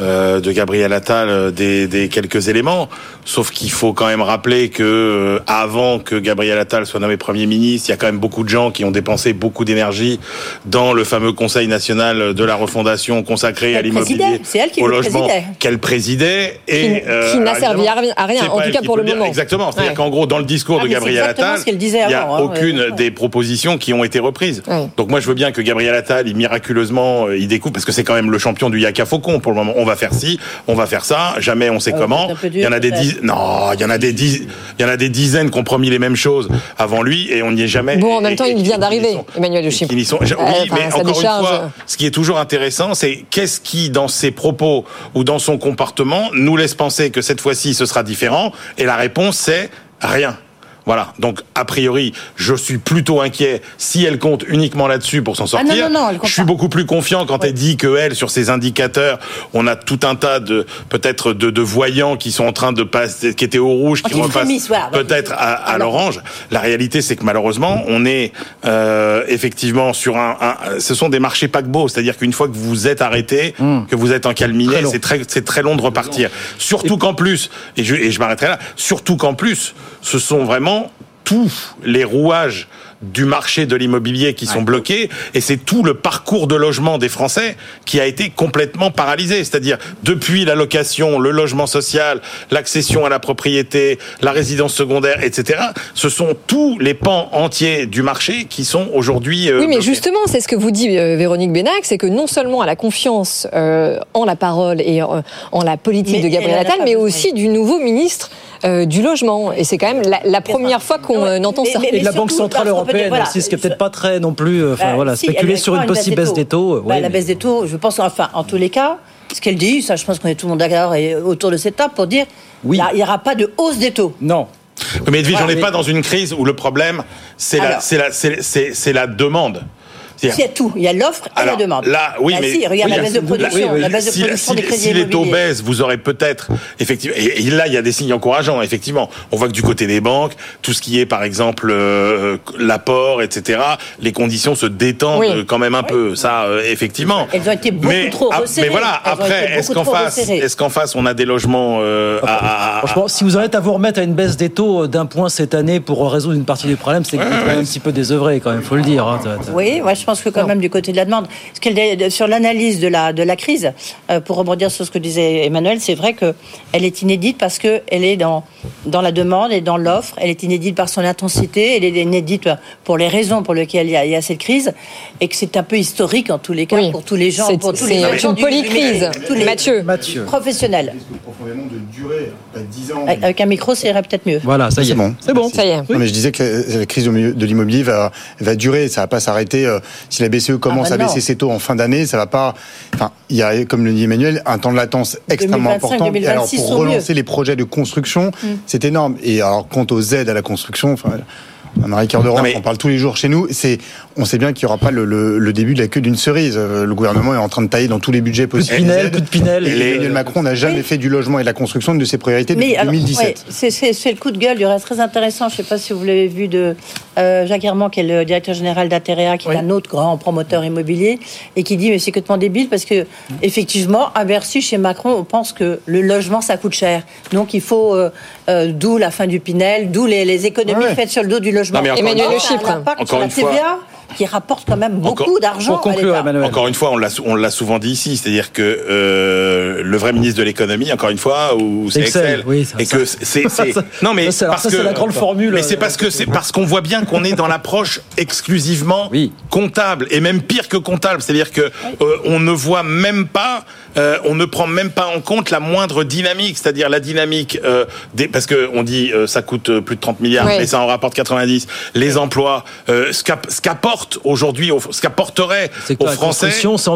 euh, de Gabriel Attal des, des quelques éléments, sauf qu'il faut quand même rappeler que euh, avant que Gabriel Attal soit nommé Premier ministre, il y a quand même beaucoup de gens qui ont dépensé beaucoup d'énergie dans le fameux Conseil national de la refondation consacré à l'immobilier, c'est elle qui au le logement, présidait. qu'elle présidait et Qui- euh, n'a servi à rien- en tout elle cas pour le dire. moment. Exactement, c'est-à-dire Ouais. qu'en gros dans le discours Ah, de Gabriel Attal, il n'y a hein, aucune ouais. des propositions qui ont été reprises. Donc moi je veux bien que Gabriel Attal, il, miraculeusement, euh, il découvre parce que c'est quand même le champion du Yaka Faucon pour le moment. On va faire ci, on va faire ça, jamais on sait Ah, comment. dur, il y en a des dizaines, non, il y en a des diz- il y en a des dizaines qui ont promis les mêmes choses avant lui et on n'y est jamais. Bon, en même temps, et- il vient d'arriver, Emmanuel Oui, Euh, mais encore une fois, ce qui est toujours intéressant, c'est qu'est-ce qui, dans ses propos ou dans son comportement, nous laisse penser que cette fois-ci, ce sera différent? Et la réponse, c'est rien. Voilà. Donc, a priori, je suis plutôt inquiet si elle compte uniquement là-dessus pour s'en Ah non, sortir. non, non, elle compte je suis beaucoup plus confiant quand elle dit que elle, sur ses indicateurs, on a tout un tas de, peut-être, de, de voyants qui sont en train de passer, qui étaient au rouge, qui repassent voilà. peut-être à, l'orange. La réalité, c'est que malheureusement, on est euh, effectivement sur un, un- Ce sont des marchés paquebots, c'est-à-dire qu'une fois que vous êtes arrêté, que vous êtes encalminé, Très long. c'est très, c'est très long de repartir. Surtout qu'en plus, et je, et je m'arrêterai là. Surtout qu'en plus, ce sont vraiment tous les rouages du marché de l'immobilier qui sont bloqués et c'est tout le parcours de logement des Français qui a été complètement paralysé. C'est-à-dire depuis la location, le logement social, l'accession à la propriété, la résidence secondaire, etc. Ce sont tous les pans entiers du marché qui sont aujourd'hui euh, Oui, mais bloqués. justement, c'est ce que vous dit euh, Véronique Bénac, c'est que non seulement elle a confiance euh, en la parole et en, en la politique Mais de Gabriel Attal, mais aussi du nouveau ministre euh, du logement. Et c'est quand même la, la première fois qu'on Ouais, euh, entend mais- ça. mais- Et de la Banque Centrale Européenne voilà, aussi, ce qui est peut-être je- pas très non plus, euh, enfin Bah, voilà, si, spéculer sur une possible baisse des taux. Bah, oui, la mais- baisse des taux, je pense, enfin, en tous les cas, ce qu'elle dit, ça, je pense qu'on est tout le monde d'accord et autour de cette table pour dire, Oui. il n'y aura pas de hausse des taux. Non. Mais Edwige, on Voilà, n'est mais- pas dans une crise où le problème, c'est la, la, c'est, c'est- c'est la demande. C'est-à-dire- Il y a tout, il y a l'offre et Alors, la demande. Là, oui, Bah mais si, regarde oui, la baisse de production, oui, la baisse de si, production si- des crédits si les taux baissent, vous aurez peut-être effectivement. Et, et là, il y a des signes encourageants. Effectivement, on voit que du côté des banques, tout ce qui est, par exemple, euh, l'apport, etc., les conditions se détendent Oui. euh, quand même un peu. Ça, euh, effectivement. Elles ont été beaucoup mais, trop ah, resserrées. mais voilà. Elles Après, est-ce qu'en face, est-ce qu'en face, on a des logements euh, à- Franchement, si vous en êtes à vous remettre à une baisse des taux d'un point cette année pour résoudre une partie des problèmes, c'est que vous êtes quand même un petit peu désœuvré, quand même, faut le dire. hein. Oui, moi je pense que quand même du côté de la demande, ce qu'elle sur l'analyse de la de la crise, euh, pour rebondir sur ce que disait Emmanuel, c'est vrai que elle est inédite parce que elle est dans dans la demande et dans l'offre. Elle est inédite par son intensité. Elle est inédite pour les raisons pour lesquelles il y a, il y a cette crise et que c'est un peu historique en tous les cas Oui. pour tous les gens, C'est- pour tous les une polycrise. du- tous les Mathieu. Mathieu. professionnels. profondément de durée, pas 10 ans. Avec un micro, ça irait peut-être mieux. Voilà, ça y est. C'est bon. C'est bon. Ça y est. Non, mais je disais que la, crise de l'immobilier va, va durer, ça va pas s'arrêter. Si la BCE commence Ah bah à baisser ses taux en fin d'année, ça va pas. Enfin, il y a, comme le dit Emmanuel, un temps de latence extrêmement 2025, important. Et alors 2026 pour relancer mieux. les projets de construction, Mm. c'est énorme. Et alors quant aux aides à la construction, enfin. Cœur de Roche, mais- on parle tous les jours chez nous. C'est, on sait bien qu'il n'y aura pas le, le- le début de la queue d'une cerise. Euh, Le gouvernement est en train de tailler dans tous les budgets Plus de possibles. Pinel, plus de Pinel. Et Emmanuel Macron n'a jamais Oui. fait du logement et de la construction une de ses priorités depuis Mais alors, 2017. ouais, c'est- c'est c'est le coup de gueule du reste très intéressant. Je ne sais pas si vous l'avez vu de euh, Jacques Herman, qui est le directeur général d'Aterea, qui Oui. est un autre grand promoteur immobilier, et qui dit mais c'est complètement débile parce que effectivement à Bercy, chez Macron, on pense que le logement ça coûte cher. Donc il faut euh, euh, d'où la fin du Pinel, d'où les, les économies Ouais. faites sur le dos du logement. Non, mais encore Emmanuel Le Chypre. Encore sur la une fois- TVA. Qui rapporte quand même beaucoup Encore- d'argent pour conclure. Emmanuel. Encore une fois, on l'a on l'a souvent dit ici, c'est-à-dire que euh, le vrai ministre de l'économie, encore une fois, ou c'est Excel, Excel, oui, ça- et que c'est *laughs* non mais ça, parce ça, c'est que la grande formule, mais c'est euh, parce que c'est parce qu'on voit bien qu'on est dans l'approche exclusivement comptable et même pire que comptable, c'est-à-dire que euh, on ne voit même pas, euh, on ne prend même pas en compte la moindre dynamique, c'est-à-dire la dynamique euh, des, parce que on dit euh, ça coûte plus de 30 milliards, mais ça en rapporte 90, les emplois, euh, ce qu'a- ce qu'apporte aujourd'hui, au- ce qu'apporterait aux Français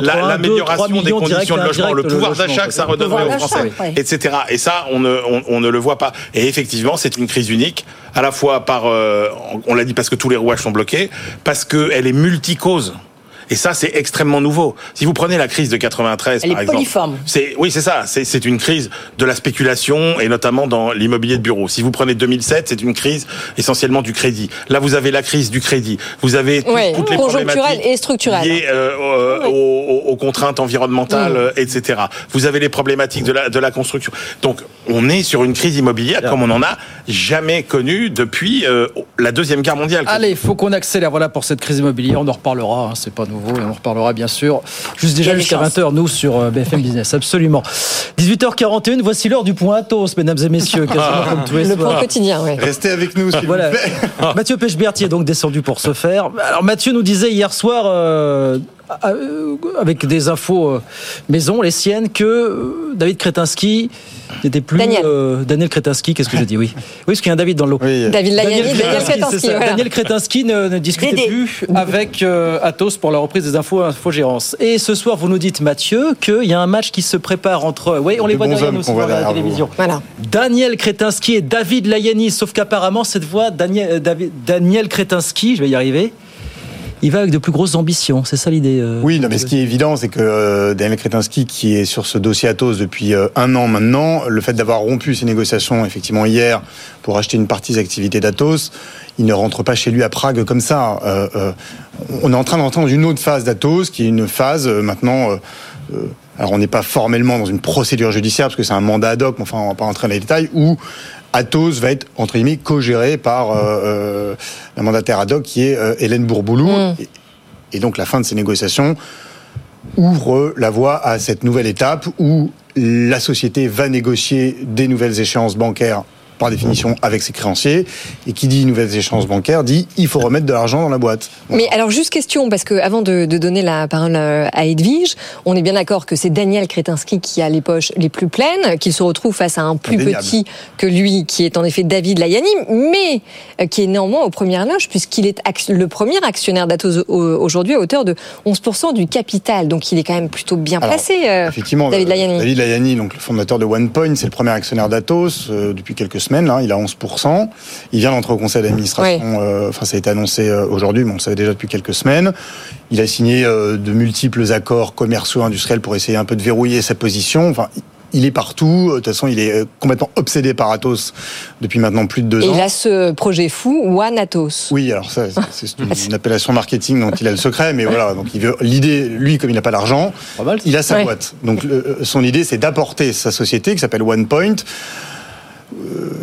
la- l'amélioration des conditions de logement, le pouvoir d'achat que ça redonnerait aux Français, etc. Et ça, on ne, on, on ne le voit pas. Et effectivement, c'est une crise unique, à la fois par, euh, on l'a dit parce que tous les rouages sont bloqués, parce qu'elle est multicause. Et ça, c'est extrêmement nouveau. Si vous prenez la crise de 93, Elle par est exemple, c'est oui, c'est ça. C'est c'est une crise de la spéculation et notamment dans l'immobilier de bureau. Si vous prenez 2007, c'est une crise essentiellement du crédit. Là, vous avez la crise du crédit. Vous avez tout- Ouais, toutes les conjoncturelle problématiques et structurelle. liées euh, euh, aux, aux- aux contraintes environnementales, Mm. etc. Vous avez les problématiques de la de la construction. Donc, on est sur une crise immobilière comme on en a jamais connu depuis euh, la deuxième guerre mondiale. Allez, il faut qu'on accélère. Voilà pour cette crise immobilière. On en reparlera. hein, c'est pas nouveau et on en reparlera bien sûr. Juste déjà jusqu'à chances. 20h, nous, sur euh, BFM Business. Absolument. 18h41, voici l'heure du point Athos, mesdames et messieurs. *laughs* Quasiment comme tous les Le point quotidien, ouais. Restez avec nous, s'il Voilà. vous plaît. Mathieu Pechberti est donc descendu pour ce faire. Alors Mathieu nous disait hier soir, euh, avec des infos euh, maison, les siennes, que euh, David Kretinsky n'était plus... Daniel. euh, Daniel Kretinsky, qu'est-ce que j'ai dit Oui, oui parce qu'il y a un David dans le lot. Oui. David Layani, Daniel c'est Kretinsky, voilà. Daniel Kretinsky ne, ne discutait Dédé. plus avec euh, Athos pour la reprise des infos infogérance. Et ce soir, vous nous dites, Mathieu, qu'il y a un match qui se prépare entre... Oui, on les voit derrière nous ce soir à la télévision. Voilà. Daniel Kretinsky et David Layani, sauf qu'apparemment, cette voix, Daniel, euh, David- Daniel Kretinsky, je vais y arriver, il va avec de plus grosses ambitions. C'est ça l'idée euh, Oui, non, mais ce qui est évident, c'est que euh, Daniel Kretinsky, qui est sur ce dossier Atos depuis euh, un an maintenant, le fait d'avoir rompu ses négociations effectivement hier pour acheter une partie des activités d'Atos, il ne rentre pas chez lui à Prague comme ça. On est en train d'entrer dans une autre phase d'Atos, qui est une phase maintenant. alors on n'est pas formellement dans une procédure judiciaire parce que c'est un mandat ad hoc, mais enfin on va pas rentrer dans les détails où Atos va être entre guillemets co-géré par euh, euh, la mandataire ad hoc qui est euh, Hélène Bourboulou. Et, et donc la fin de ces négociations ouvre la voie à cette nouvelle étape où la société va négocier des nouvelles échéances bancaires par définition avec ses créanciers et qui dit nouvelles échéances bancaires dit il faut remettre de l'argent dans la boîte. Mais alors juste question, parce que avant de, de donner la parole euh, à Edwige, on est bien d'accord que c'est Daniel Kretinsky qui a les poches les plus pleines, qu'il se retrouve face à un plus Indéniable. petit que lui, qui est en effet David Layani, mais euh, qui est néanmoins aux premières loges, puisqu'il est le premier actionnaire d'Atos au- aujourd'hui à hauteur de 11% du capital. Donc il est quand même plutôt bien Alors, placé, euh, Effectivement, David Layani. David Layani, donc le fondateur de OnePoint, c'est le premier actionnaire d'Atos euh, depuis quelques semaines. Là, il a 11%. Il vient d'entrer au conseil d'administration. euh, Enfin, ça a été annoncé euh, aujourd'hui, mais on le savait déjà depuis quelques semaines. Il a signé euh, de multiples accords commerciaux industriels pour essayer un peu de verrouiller sa position. Enfin, il est partout. De toute façon, il est complètement obsédé par Atos depuis maintenant plus de deux Et ans. il a ce projet fou, One Atos. Oui, alors ça, c'est- *laughs* une, appellation marketing dont il a le secret, mais voilà. Donc il veut l'idée, lui, comme il n'a pas d'argent, il a sa Ouais. boîte. Donc le- son idée, c'est d'apporter sa société qui s'appelle OnePoint,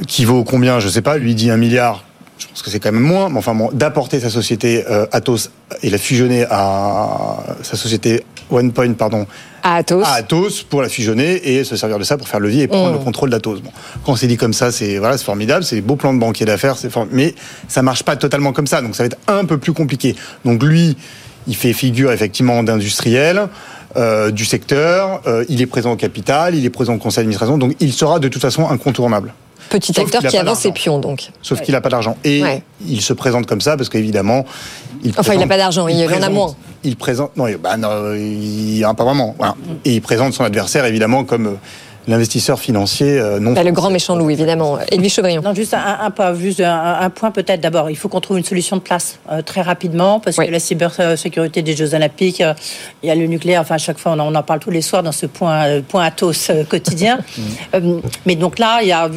qui vaut combien, je sais pas. Lui dit un milliard. Je pense que c'est quand même moins, mais enfin bon, d'apporter sa société euh, Atos et la fusionner à sa société OnePoint, pardon, À Atos. à Atos pour la fusionner et se servir de ça pour faire levier et prendre Mm. le contrôle d'Atos. Bon, quand on s'est dit comme ça, c'est voilà, c'est formidable, c'est des beaux plans de banquier d'affaires, c'est mais ça marche pas totalement comme ça, donc ça va être un peu plus compliqué. Donc lui, il fait figure effectivement d'industriel. euh, du secteur, euh, il est présent au capital, il est présent au conseil d'administration, donc il sera de toute façon incontournable. Petit Sauf acteur a qui avance ses pions, donc. Sauf qu'il n'a pas d'argent. Et Ouais. il se présente comme ça parce qu'évidemment. Il Enfin, il n'a présente- pas d'argent, il en a présente- moins. Il présente. Non, il- bah, non, il n'a pas vraiment. Voilà. Et il présente son adversaire évidemment comme euh, l'investisseur financier euh, non. Bah, le grand méchant loup, évidemment. Edwige Chevrillon. Non, juste un, un point, juste un, un point peut-être d'abord. Il faut qu'on trouve une solution de place euh, très rapidement parce Oui. que la cybersécurité des Jeux Olympiques, euh, il y a le nucléaire. Enfin, à chaque fois, on en, on en parle tous les soirs dans ce point, euh, point Atos euh, quotidien. *laughs* Euh, mais donc là, il y a,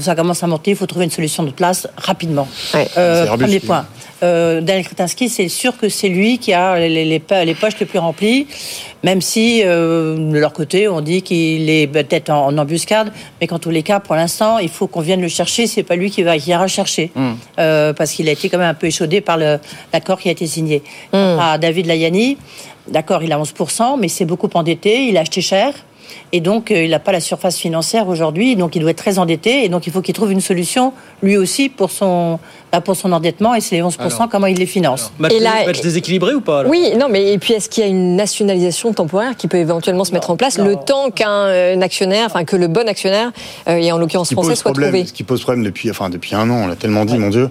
ça commence à monter. Il faut trouver une solution de place rapidement. Ouais. Euh, premier point. Euh, Daniel Kretinsky, c'est sûr que c'est lui qui a les, les, les po- les poches les plus remplies. Même si, euh, de leur côté, on dit qu'il est peut-être en, en embuscade, mais qu'en tous les cas, pour l'instant, il faut qu'on vienne le chercher. C'est pas lui qui va qui ira chercher, Euh, parce qu'il a été quand même un peu échaudé par le- l'accord qui a été signé. À David Layani, d'accord, il a 11%, mais c'est beaucoup endetté, il a acheté cher. Et donc, euh, il n'a pas la surface financière aujourd'hui, donc il doit être très endetté. Et donc, il faut qu'il trouve une solution, lui aussi, pour son, bah, pour son endettement. Et c'est les 11%, comment il les finance. Match, Et là- match déséquilibré ou pas alors? Oui, non, mais et puis est-ce qu'il y a une nationalisation temporaire qui peut éventuellement se mettre en place le temps qu'un euh, actionnaire, enfin que le bon actionnaire, euh, et en l'occurrence français, soit problème, trouvé ce qui pose problème depuis, enfin, depuis un an, on l'a tellement dit, mon Dieu.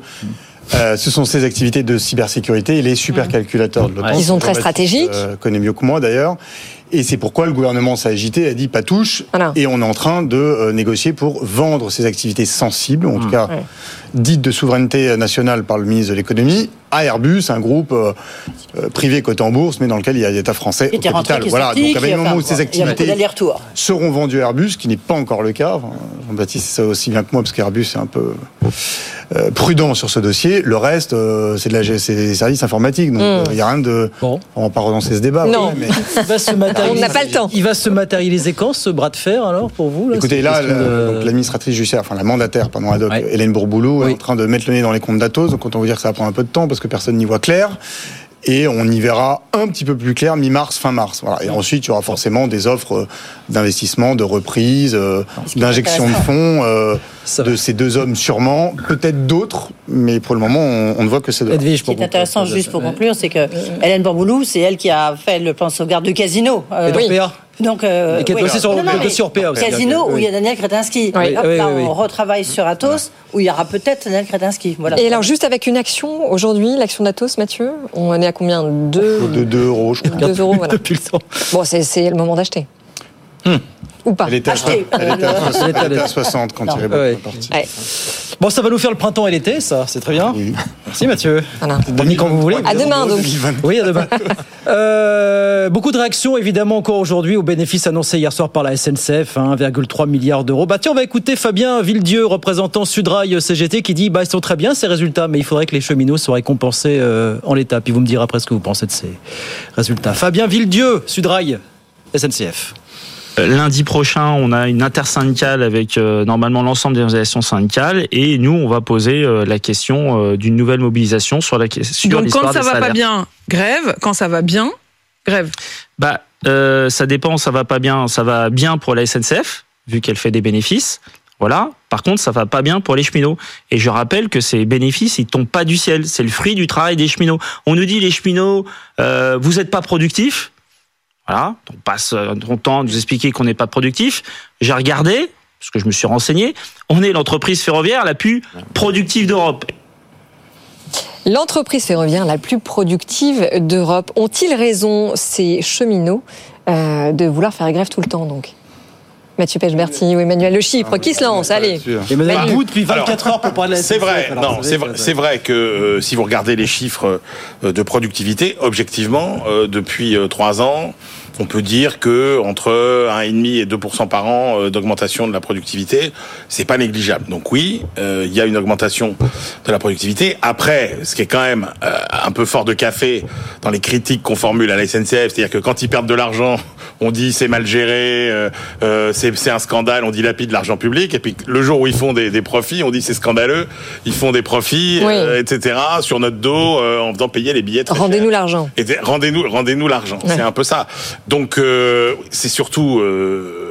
Euh, ce sont ces activités de cybersécurité et les supercalculateurs de l'OTAN. Ils sont très stratégiques. euh, connaît mieux que moi d'ailleurs. Et c'est pourquoi le gouvernement s'est agité, a dit pas touche. Et on est en train de euh, négocier pour vendre ces activités sensibles, en tout cas Ouais. Dites de souveraineté nationale par le ministre de l'économie, à Airbus, un groupe euh, euh, privé coté en bourse, mais dans lequel il y a l'État français au capital. Voilà. sorti, Donc, à qui le moment où ces activités seront vendus à Airbus, ce qui n'est pas encore le cas. Jean-Baptiste sait ça aussi bien que moi, parce qu'Airbus est un peu euh, prudent sur ce dossier. Le reste, euh, c'est de la, des services informatiques, donc il Mm. n'y a rien de. On va pas relancer ce débat. Non. ouais, mais- *laughs* Il va se matérialiser- On n'a pas le temps. Il va se matérialiser quand ce bras de fer alors pour vous là, Écoutez, là, de- l'administratrice judiciaire, enfin la mandataire, ad hoc, Hélène Bourboulou, est en train de mettre le nez dans les comptes d'Atos. Donc, autant vous dire que ça va prendre un peu de temps parce que personne n'y voit clair. Et on y verra un petit peu plus clair mi-mars, fin mars. Voilà. Et ensuite, il y aura forcément des offres euh, d'investissement, de reprise, euh, d'injection de fonds euh, de ces deux hommes sûrement, peut-être d'autres, mais pour le moment, on, on ne voit que ces deux. Ce qui est intéressant, juste pour conclure, c'est que Hélène Bamboulou, c'est elle qui a fait le plan de sauvegarde du casino. Et d'Orpea. Donc, euh, Et qui est oui. sur le- Non, mais. Casino Oui. où il y a Daniel Kretinsky. Oui. Et hop, Oui, là, on retravaille sur Atos où il y aura peut-être Daniel Kretinsky. Voilà. Et alors, juste avec une action, aujourd'hui, l'action d'Atos, Mathieu, on est à combien? Deux, De 2 euros, je crois. deux euros, voilà. *laughs* Depuis le temps. Bon, c'est c'est le moment d'acheter. Ou pas Elle était à, Acheter. elle était à 60, elle était à 60 quand Non. Ouais. est parti. Ouais. Bon, ça va nous faire le printemps et l'été, ça, c'est très bien. Merci Mathieu. Voilà. Quand vous voulez. À demain, donc. *laughs* Oui, à demain. Euh, beaucoup de réactions, évidemment, encore aujourd'hui aux bénéfices annoncés hier soir par la SNCF, hein, 1,3 milliard d'euros. Bah, tiens, on va écouter Fabien Villedieu, représentant Sudrail CGT, qui dit bah, ils sont très bien ces résultats, mais il faudrait que les cheminots soient récompensés euh, en l'état. Puis vous me direz après ce que vous pensez de ces résultats. Fabien Villedieu, Sudrail, SNCF. Euh, Lundi prochain, on a une intersyndicale avec euh, normalement l'ensemble des organisations syndicales et nous, on va poser euh, la question d'une nouvelle mobilisation sur la sur Donc quand ça des va pas bien, grève. Quand ça va bien, grève. Bah, euh, ça dépend, ça va pas bien. Ça va bien pour la SNCF, vu qu'elle fait des bénéfices. Voilà. Par contre, ça va pas bien pour les cheminots. Et je rappelle que ces bénéfices, ils tombent pas du ciel. C'est le fruit du travail des cheminots. On nous dit, les cheminots, euh, vous êtes pas productifs. Voilà. On passe euh, notre temps à nous expliquer qu'on n'est pas productif. J'ai regardé, parce que je me suis renseigné. On est l'entreprise ferroviaire la plus productive d'Europe. L'entreprise ferroviaire la plus productive d'Europe. Ont-ils raison, ces cheminots, euh, de vouloir faire grève tout le temps, donc? Mathieu Pechberti ou Emmanuel Le Chypre, qui se lance Allez. Emmanuel Manu. Bout depuis 24 heures pour parler de la C'est SNCF, vrai, non, c'est vrai, que- c'est vrai que euh, si vous regardez les chiffres euh, de productivité, objectivement, euh, depuis euh, trois ans, on peut dire que entre 1,5 et 2% par an d'augmentation de la productivité, c'est pas négligeable. Donc oui, euh, il y a une augmentation de la productivité. Après, ce qui est quand même euh, un peu fort de café dans les critiques qu'on formule à la SNCF, c'est-à-dire que quand ils perdent de l'argent, on dit c'est mal géré, euh, euh, c'est un scandale, on dilapide l'argent public, et puis le jour où ils font des, des profits, on dit c'est scandaleux, ils font des profits, Oui. euh, etc. sur notre dos en faisant payer les billets. Rendez-nous l'argent. rendez-nous, rendez-nous l'argent. Ouais. C'est un peu ça. Donc c'est surtout. euh,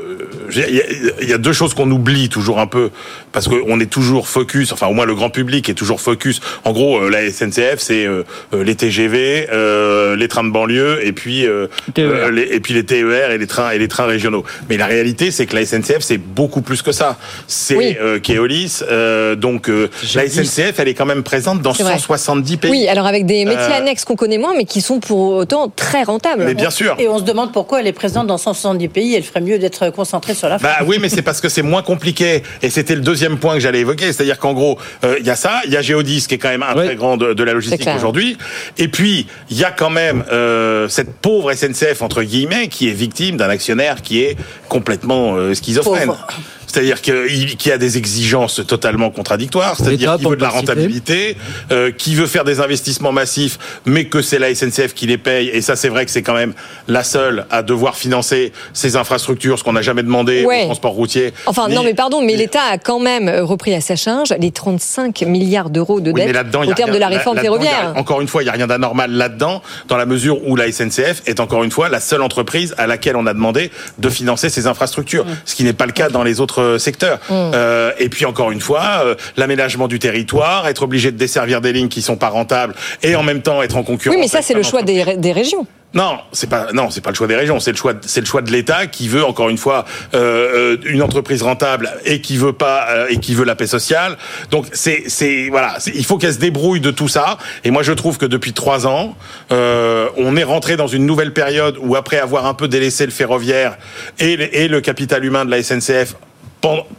il y, a- il y a deux choses qu'on oublie toujours un peu parce qu'on est toujours focus. Enfin, au moins le grand public est toujours focus. En gros, euh, la SNCF, c'est euh, euh, les TGV, euh, les trains de banlieue et puis euh, euh, les, et puis les TER et les trains et les trains régionaux. Mais la réalité, c'est que la SNCF, c'est beaucoup plus que ça. C'est Oui. euh, Keolis. euh, donc euh, la SNCF, elle est quand même présente dans C'est vrai. 170 pays. Oui, alors avec des métiers Euh, annexes qu'on connaît moins, mais qui sont pour autant très rentables. Mais bien sûr. Et on se demande pourquoi elle est présente dans 170 pays. Elle ferait mieux d'être concentrée sur la France. Bah oui, mais c'est parce que c'est moins compliqué. Et c'était le deuxième point que j'allais évoquer. C'est-à-dire qu'en gros, euh, il y a ça, il y a Geodis qui est quand même un très grand de, de la logistique aujourd'hui. Et puis, il y a quand même euh, cette pauvre SNCF, entre guillemets, qui est victime d'un actionnaire qui est complètement euh, schizophrène. Pauvre. C'est-à-dire qu'il y a des exigences totalement contradictoires, c'est-à-dire qu'il veut de la rentabilité, euh, qui veut faire des investissements massifs, mais que c'est la SNCF qui les paye. Et ça, c'est vrai que c'est quand même la seule à devoir financer ces infrastructures, ce qu'on n'a jamais demandé Ouais. au transport routier. Enfin, ni- non, mais pardon, mais l'État a quand même repris à sa charge les 35 milliards d'euros de Oui, y au a terme rien- de la réforme a- ferroviaire. encore une fois, il n'y a rien d'anormal là-dedans, dans la mesure où la SNCF est encore une fois la seule entreprise à laquelle on a demandé de financer ces infrastructures, ce qui n'est pas le cas dans les autres euh, secteurs. Mm. Euh, et puis encore une fois, euh, l'aménagement du territoire, être obligé de desservir des lignes qui sont pas rentables et en même temps être en concurrence. Oui, mais ça, c'est le choix des, des régions. non, c'est pas non, c'est pas le choix des régions, c'est le choix c'est le choix de l'État qui veut encore une fois euh, euh, une entreprise rentable et qui veut pas euh, et qui veut la paix sociale. Donc c'est c'est voilà, il faut qu'elle se débrouille de tout ça. Et moi je trouve que depuis trois ans, euh, on est rentré dans une nouvelle période où après avoir un peu délaissé le ferroviaire et le, et le capital humain de la SNCF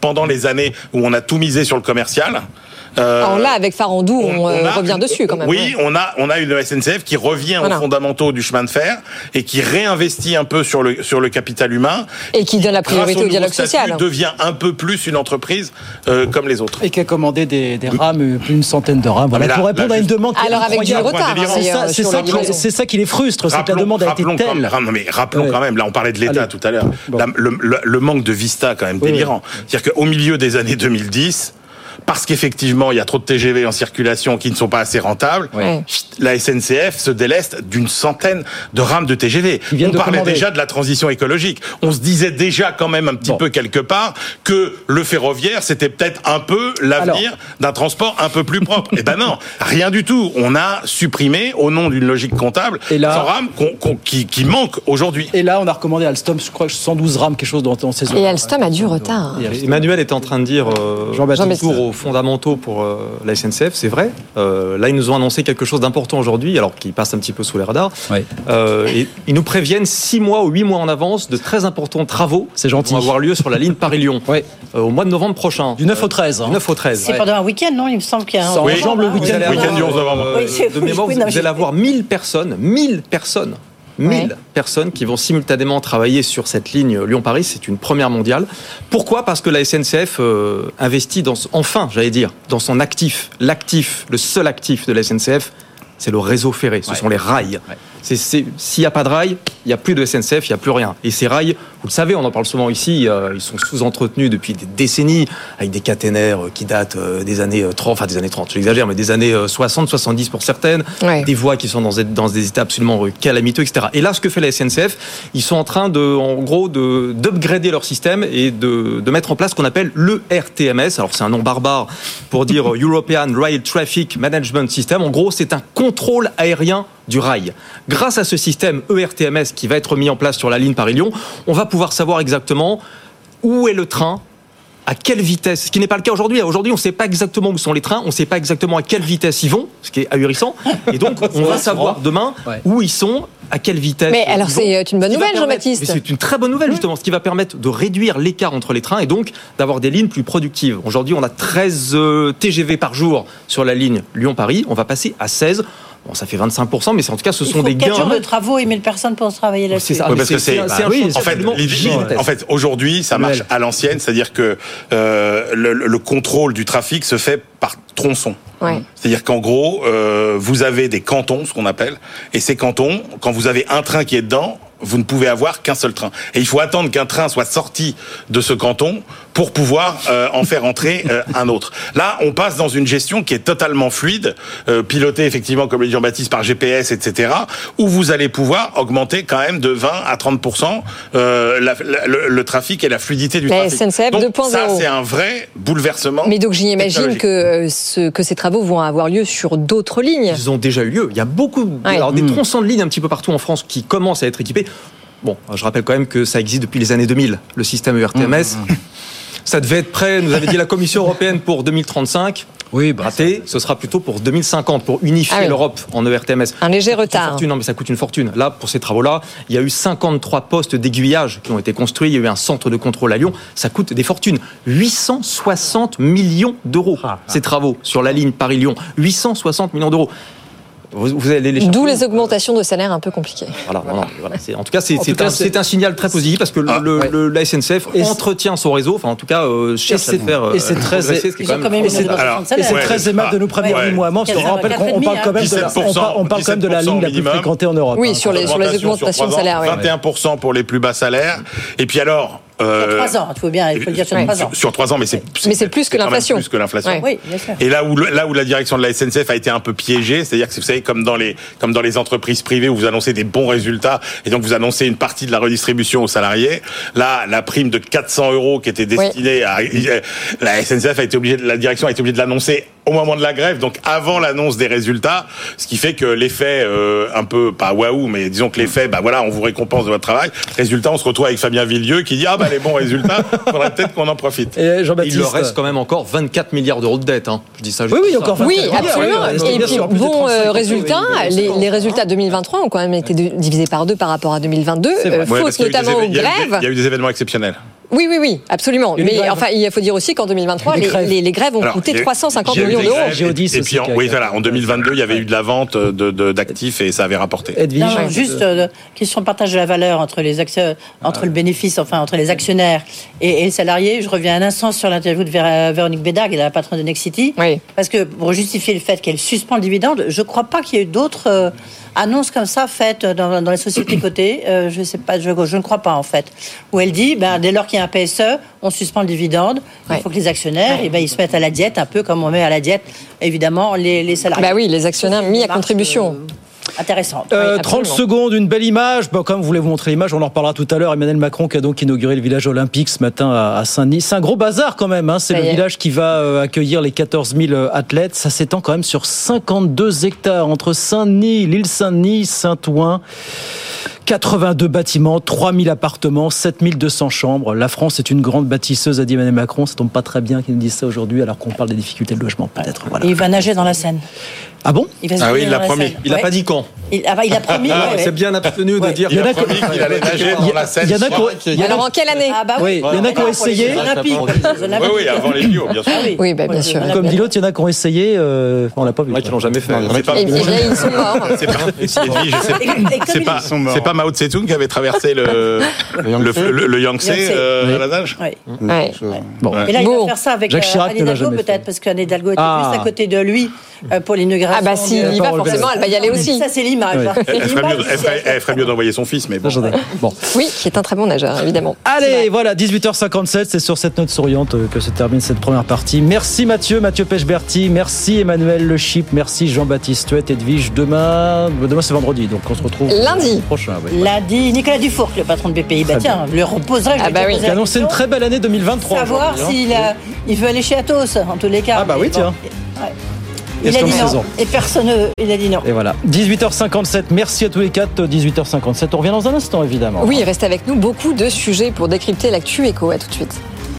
pendant les années où on a tout misé sur le commercial. Euh, Alors là, avec Farandou, on, euh, on a- revient dessus quand même. oui, on a on a une SNCF qui revient Voilà. aux fondamentaux du chemin de fer et qui réinvestit un peu sur le sur le capital humain Et qui donne la priorité au dialogue social. devient un peu plus une entreprise euh, comme les autres. Et qui a commandé des, des rames, plus d'une centaine de rames, voilà, là- pour répondre là, à une demande qui est Alors, avec du incroyable. retard, hein, C'est ça, c'est sur ça, qui- les frustre, c'est que la demande a été quand- telle. non, mais rappelons Ouais. quand même, là on parlait de l'État tout à l'heure, Bon. Le, le- le manque de vista quand même Oui, délirant. C'est-à-dire qu'au milieu des années 2010, parce qu'effectivement il y a trop de TGV en circulation qui ne sont pas assez rentables, la SNCF se déleste d'une centaine de rames de TGV. On de parlait commander. déjà de la transition écologique. On se disait déjà quand même un petit Bon. peu quelque part que le ferroviaire c'était peut-être un peu l'avenir d'un transport un peu plus propre. *laughs* Eh ben non, rien du tout. On a supprimé au nom d'une logique comptable Et là- 100 rames qui, qui manquent aujourd'hui. Et là, on a recommandé à Alstom, je crois, 112 rames, quelque chose dans, dans ces Et Alstom a du retard. Et Alstom- Emmanuel est en train de dire euh, Jean-Baptiste. aux fondamentaux pour euh, la SNCF, c'est vrai. Euh, là, ils nous ont annoncé quelque chose d'important aujourd'hui, alors qu'ils passent un petit peu sous les radars. Ouais. Euh, et ils nous préviennent six mois ou huit mois en avance de très importants travaux C'est qui gentil. vont avoir lieu sur la ligne Paris-Lyon Ouais. euh, au mois de novembre prochain. Du 9 au 13. hein. Du 9 au 13. C'est pendant un week-end, non? Il me semble qu'il y a un. Ça Oui. enjambe le Ah, week-end. Week-end du 11 novembre. euh, Oui, c'est- de oui, mémoire, oui, vous, non, vous j'ai- allez avoir 1000 personnes, 1000 personnes, 1000 Ouais. personnes qui vont simultanément travailler sur cette ligne Lyon-Paris. C'est une première mondiale. Pourquoi? Parce que la SNCF euh, investit dans, enfin, j'allais dire, dans son actif. L'actif, le seul actif de la SNCF, c'est le réseau ferré. Ce Ouais. sont les rails. Ouais. S'il n'y a pas de rails, il n'y a plus de SNCF, il n'y a plus rien. Et ces rails, vous le savez, on en parle souvent ici, euh, ils sont sous-entretenus depuis des décennies, avec des caténaires euh, qui datent euh, des années euh, 30, enfin des années 30, j'exagère, mais des années euh, 60, 70 pour certaines, Ouais. des voies qui sont dans, des- dans des états absolument calamiteux, etc. Et là, ce que fait la SNCF, ils sont en train de, en gros, de d'upgrader leur système et de, de mettre en place ce qu'on appelle le RTMS. Alors c'est un nom barbare pour dire European Rail Traffic Management System. En gros, c'est un contrôle aérien du rail. Grâce à ce système ERTMS qui va être mis en place sur la ligne Paris-Lyon, on va pouvoir savoir exactement où est le train, à quelle vitesse, ce qui n'est pas le cas aujourd'hui. Aujourd'hui, on ne sait pas exactement où sont les trains, on ne sait pas exactement à quelle vitesse ils vont, ce qui est ahurissant. Et donc, *laughs* on va savoir demain Ouais. où ils sont, à quelle vitesse. Mais alors, c'est une bonne Ce nouvelle, Jean-Baptiste. C'est une très bonne nouvelle, justement, ce qui va permettre de réduire l'écart entre les trains et donc d'avoir des lignes plus productives. Aujourd'hui, on a 13 euh, TGV par jour sur la ligne Lyon-Paris. On va passer à 16. Bon, ça fait 25%, mais c'est en tout cas, ce Il sont faut des 4 gains. jours de travaux et 1000 personnes pour travailler là-dessus. C'est ça. Oui, parce que c'est- c'est c'est un oui, en fait, en fait aujourd'hui ça marche à l'ancienne, c'est-à-dire que euh, le, le contrôle du trafic se fait par tronçon. Ouais. C'est-à-dire qu'en gros, euh, vous avez des cantons, ce qu'on appelle, et ces cantons, quand vous avez un train qui est dedans, vous ne pouvez avoir qu'un seul train. Et il faut attendre qu'un train soit sorti de ce canton pour pouvoir euh, en faire entrer euh, *laughs* un autre. Là, on passe dans une gestion qui est totalement fluide, euh, pilotée effectivement, comme le dit Jean-Baptiste, par GPS, etc., où vous allez pouvoir augmenter quand même de 20 à 30 euh, la- la- le, le trafic et la fluidité du La trafic. SNCF Donc, 2.0. Ça, c'est un vrai bouleversement. Mais donc j'imagine que, euh, ce- que ces travaux vont avoir lieu sur d'autres lignes. Ils ont déjà eu lieu. Il y a beaucoup, Ouais. alors des Mm. tronçons de lignes un petit peu partout en France qui commencent à être équipés. Bon, je rappelle quand même que ça existe depuis les années 2000, le système E ERTMS. Ça devait être prêt, nous avait dit la Commission européenne pour 2035. Oui, bah, Raté, ce sera plutôt pour 2050, pour unifier Ah oui. l'Europe en ERTMS. Un léger retard. fortune, non, mais ça coûte une fortune. Là, pour ces travaux-là, il y a eu 53 postes d'aiguillage qui ont été construits. Il y a eu un centre de contrôle à Lyon. Ça coûte des fortunes. 860 millions d'euros, Ah, ces travaux sur la ligne Paris-Lyon. 860 millions d'euros. Vous, vous allez les chercher. D'où les augmentations de salaire un peu compliquées. Voilà, non, non, voilà, c'est- en tout cas, c'est En tout c'est cas, un, c'est- c'est un signal très positif parce que Ah, le- ouais. le- la SNCF Et entretient son réseau, enfin en tout cas euh, cherche à le c'est- faire euh, et c'est très- Et et aimable de nous prévenir, qu'on Quinze- rappelle qu'on on parle quand même de la, on 17%, parle, on quand même de la ligne la plus 17% fréquentée en Europe. Oui, hein. sur les, augmentations de salaire. ans, oui. 21% pour les plus bas salaires. Et puis alors. Sur euh, trois ans, il faut bien, il faut le dire sur Ouais. trois ans. Sur, trois ans, mais c'est Mais c'est plus que l'inflation. Plus que l'inflation. Oui, bien sûr. Et là où, là où la direction de la SNCF a été un peu piégée, c'est-à-dire que vous savez, comme dans les, comme dans les entreprises privées où vous annoncez des bons résultats et donc vous annoncez une partie de la redistribution aux salariés, là, la prime de 400 euros qui était destinée à, la SNCF a été obligée, la direction a été obligée de l'annoncer au moment de la grève, donc avant l'annonce des résultats, ce qui fait que l'effet euh, un peu pas waouh, mais disons que l'effet, bah voilà, on vous récompense de votre travail. Résultat, on se retrouve avec Fabien Villieu qui dit ah bah les bons résultats, *laughs* faudrait peut-être qu'on en profite. Et Il Jean-Baptiste. leur reste quand même encore 24 milliards d'euros de dette. hein. Je dis ça. Oui, juste oui, ça. encore 24 Oui, milliards, absolument. oui, oui, Et puis, bon 35, euh, oui, résultat, oui, les, les résultats 2023 ont quand même été divisés par deux par rapport à 2022, C'est vrai. euh, faute notamment aux il grèves. Il y a eu des événements exceptionnels. Oui, oui, oui, absolument. Mais grèves enfin, il faut dire aussi qu'en 2023, Les les, grèves. les- les grèves ont Alors, coûté il y a- 350 il y a eu millions d'euros. Et, puis, en, qui oui, voilà, en 2022, il y avait eu de la vente de- de- d'actifs et ça avait rapporté. Non, non, juste euh, question de partage de la valeur entre les actions, entre le bénéfice, enfin entre les actionnaires et, et les salariés. Je reviens un instant sur l'interview de Vér- Véronique Bédag, la patronne de Nexity, Oui. parce que pour justifier le fait qu'elle suspend le dividende, je ne crois pas qu'il y ait eu d'autres euh, annonces comme ça faites dans, dans les sociétés *clears throat* cotées. Euh, je sais pas, je, je ne crois pas en fait. Où elle dit, ben, dès lors qu'il y a un PSE, on suspend le dividende. Il Ouais. faut que les actionnaires, eh ben, ils se mettent à la diète, un peu comme on met à la diète, évidemment, les, les salariés. Bah oui, les actionnaires mis à contribution. Intéressante. Euh, Oui, 30 absolument. secondes, une belle image. Bon, comme vous voulez vous montrer l'image, on en reparlera tout à l'heure. Emmanuel Macron qui a donc inauguré le village olympique ce matin à Saint-Denis. C'est un gros bazar quand même. hein. C'est le village qui va euh, accueillir les 14 000 euh, athlètes. Ça s'étend quand même sur 52 hectares entre Saint-Denis, l'île Saint-Denis, Saint-Ouen. 82 bâtiments, 3000 appartements, 7200 chambres. La France est une grande bâtisseuse, a dit Emmanuel Macron. Ça tombe pas très bien qu'il nous dise ça aujourd'hui alors qu'on parle des difficultés de logement, peut-être. Voilà. Et il va nager dans la Seine. Ah bon? Il va se Ah oui, il l'a promis. Seine. Il n'a Ouais. pas dit quand. Il, ah bah, il a promis. Ah, ouais, ouais. C'est bien abstenu de dire. Il a y en a promis qu'il allait nager dans la Seine. Il y en a sur- qui- il y en a- Alors en quelle année? Ah bah Oui, il y en a qui ont essayé. Oui, oui, avant les JO, bien sûr. Ah oui. Oui, bah, bien sûr. Comme dit l'autre, il y en a qui ont essayé. euh, on l'a pas vu. Ouais, qui l'ont jamais fait. Ils sont morts. c'est pas, c'est- pas, pas Mao Tse-tung qui avait traversé le, *laughs* le, Yangtze. le, le Yangtze Yangtze. euh, à la nage Ouais. Ouais. Bon. Et là, il Bon. va faire ça avec Jacques euh, Chirac Anne Hidalgo, peut-être, parce qu'Anne Hidalgo était Ah. juste à côté de lui euh, pour l'inauguration. Ah bah s'il de- y va, forcément, elle va y aller aussi. Ça, c'est l'image. Ouais. Elle ferait mieux, elle ferait, d'envoyer son fils, mais bon. Bon. Oui, qui est un très bon nageur, évidemment. Allez, voilà, 18h57, c'est sur cette note souriante euh, que se termine cette première partie. Merci Mathieu, Mathieu Pechberti, merci Emmanuel Le Chip, merci Jean-Baptiste Huet, Edwige. Demain, demain c'est vendredi, donc on se retrouve Lundi. prochain. Oui. L'a dit Nicolas Dufour, le patron de BPI. Bah tiens, je lui reposerai. Ah bah oui. Qui la annonce une très belle année 2023. Savoir hein. s'il a- il veut aller chez Atos, en tous les cas. Ah bah oui, tiens. Ouais. Il a dit non. Et personne, ne- il a dit non. Et voilà, 18h57, merci à tous les quatre, 18h57, on revient dans un instant évidemment. Oui, restez avec nous, beaucoup de sujets pour décrypter l'actu éco. À tout de suite.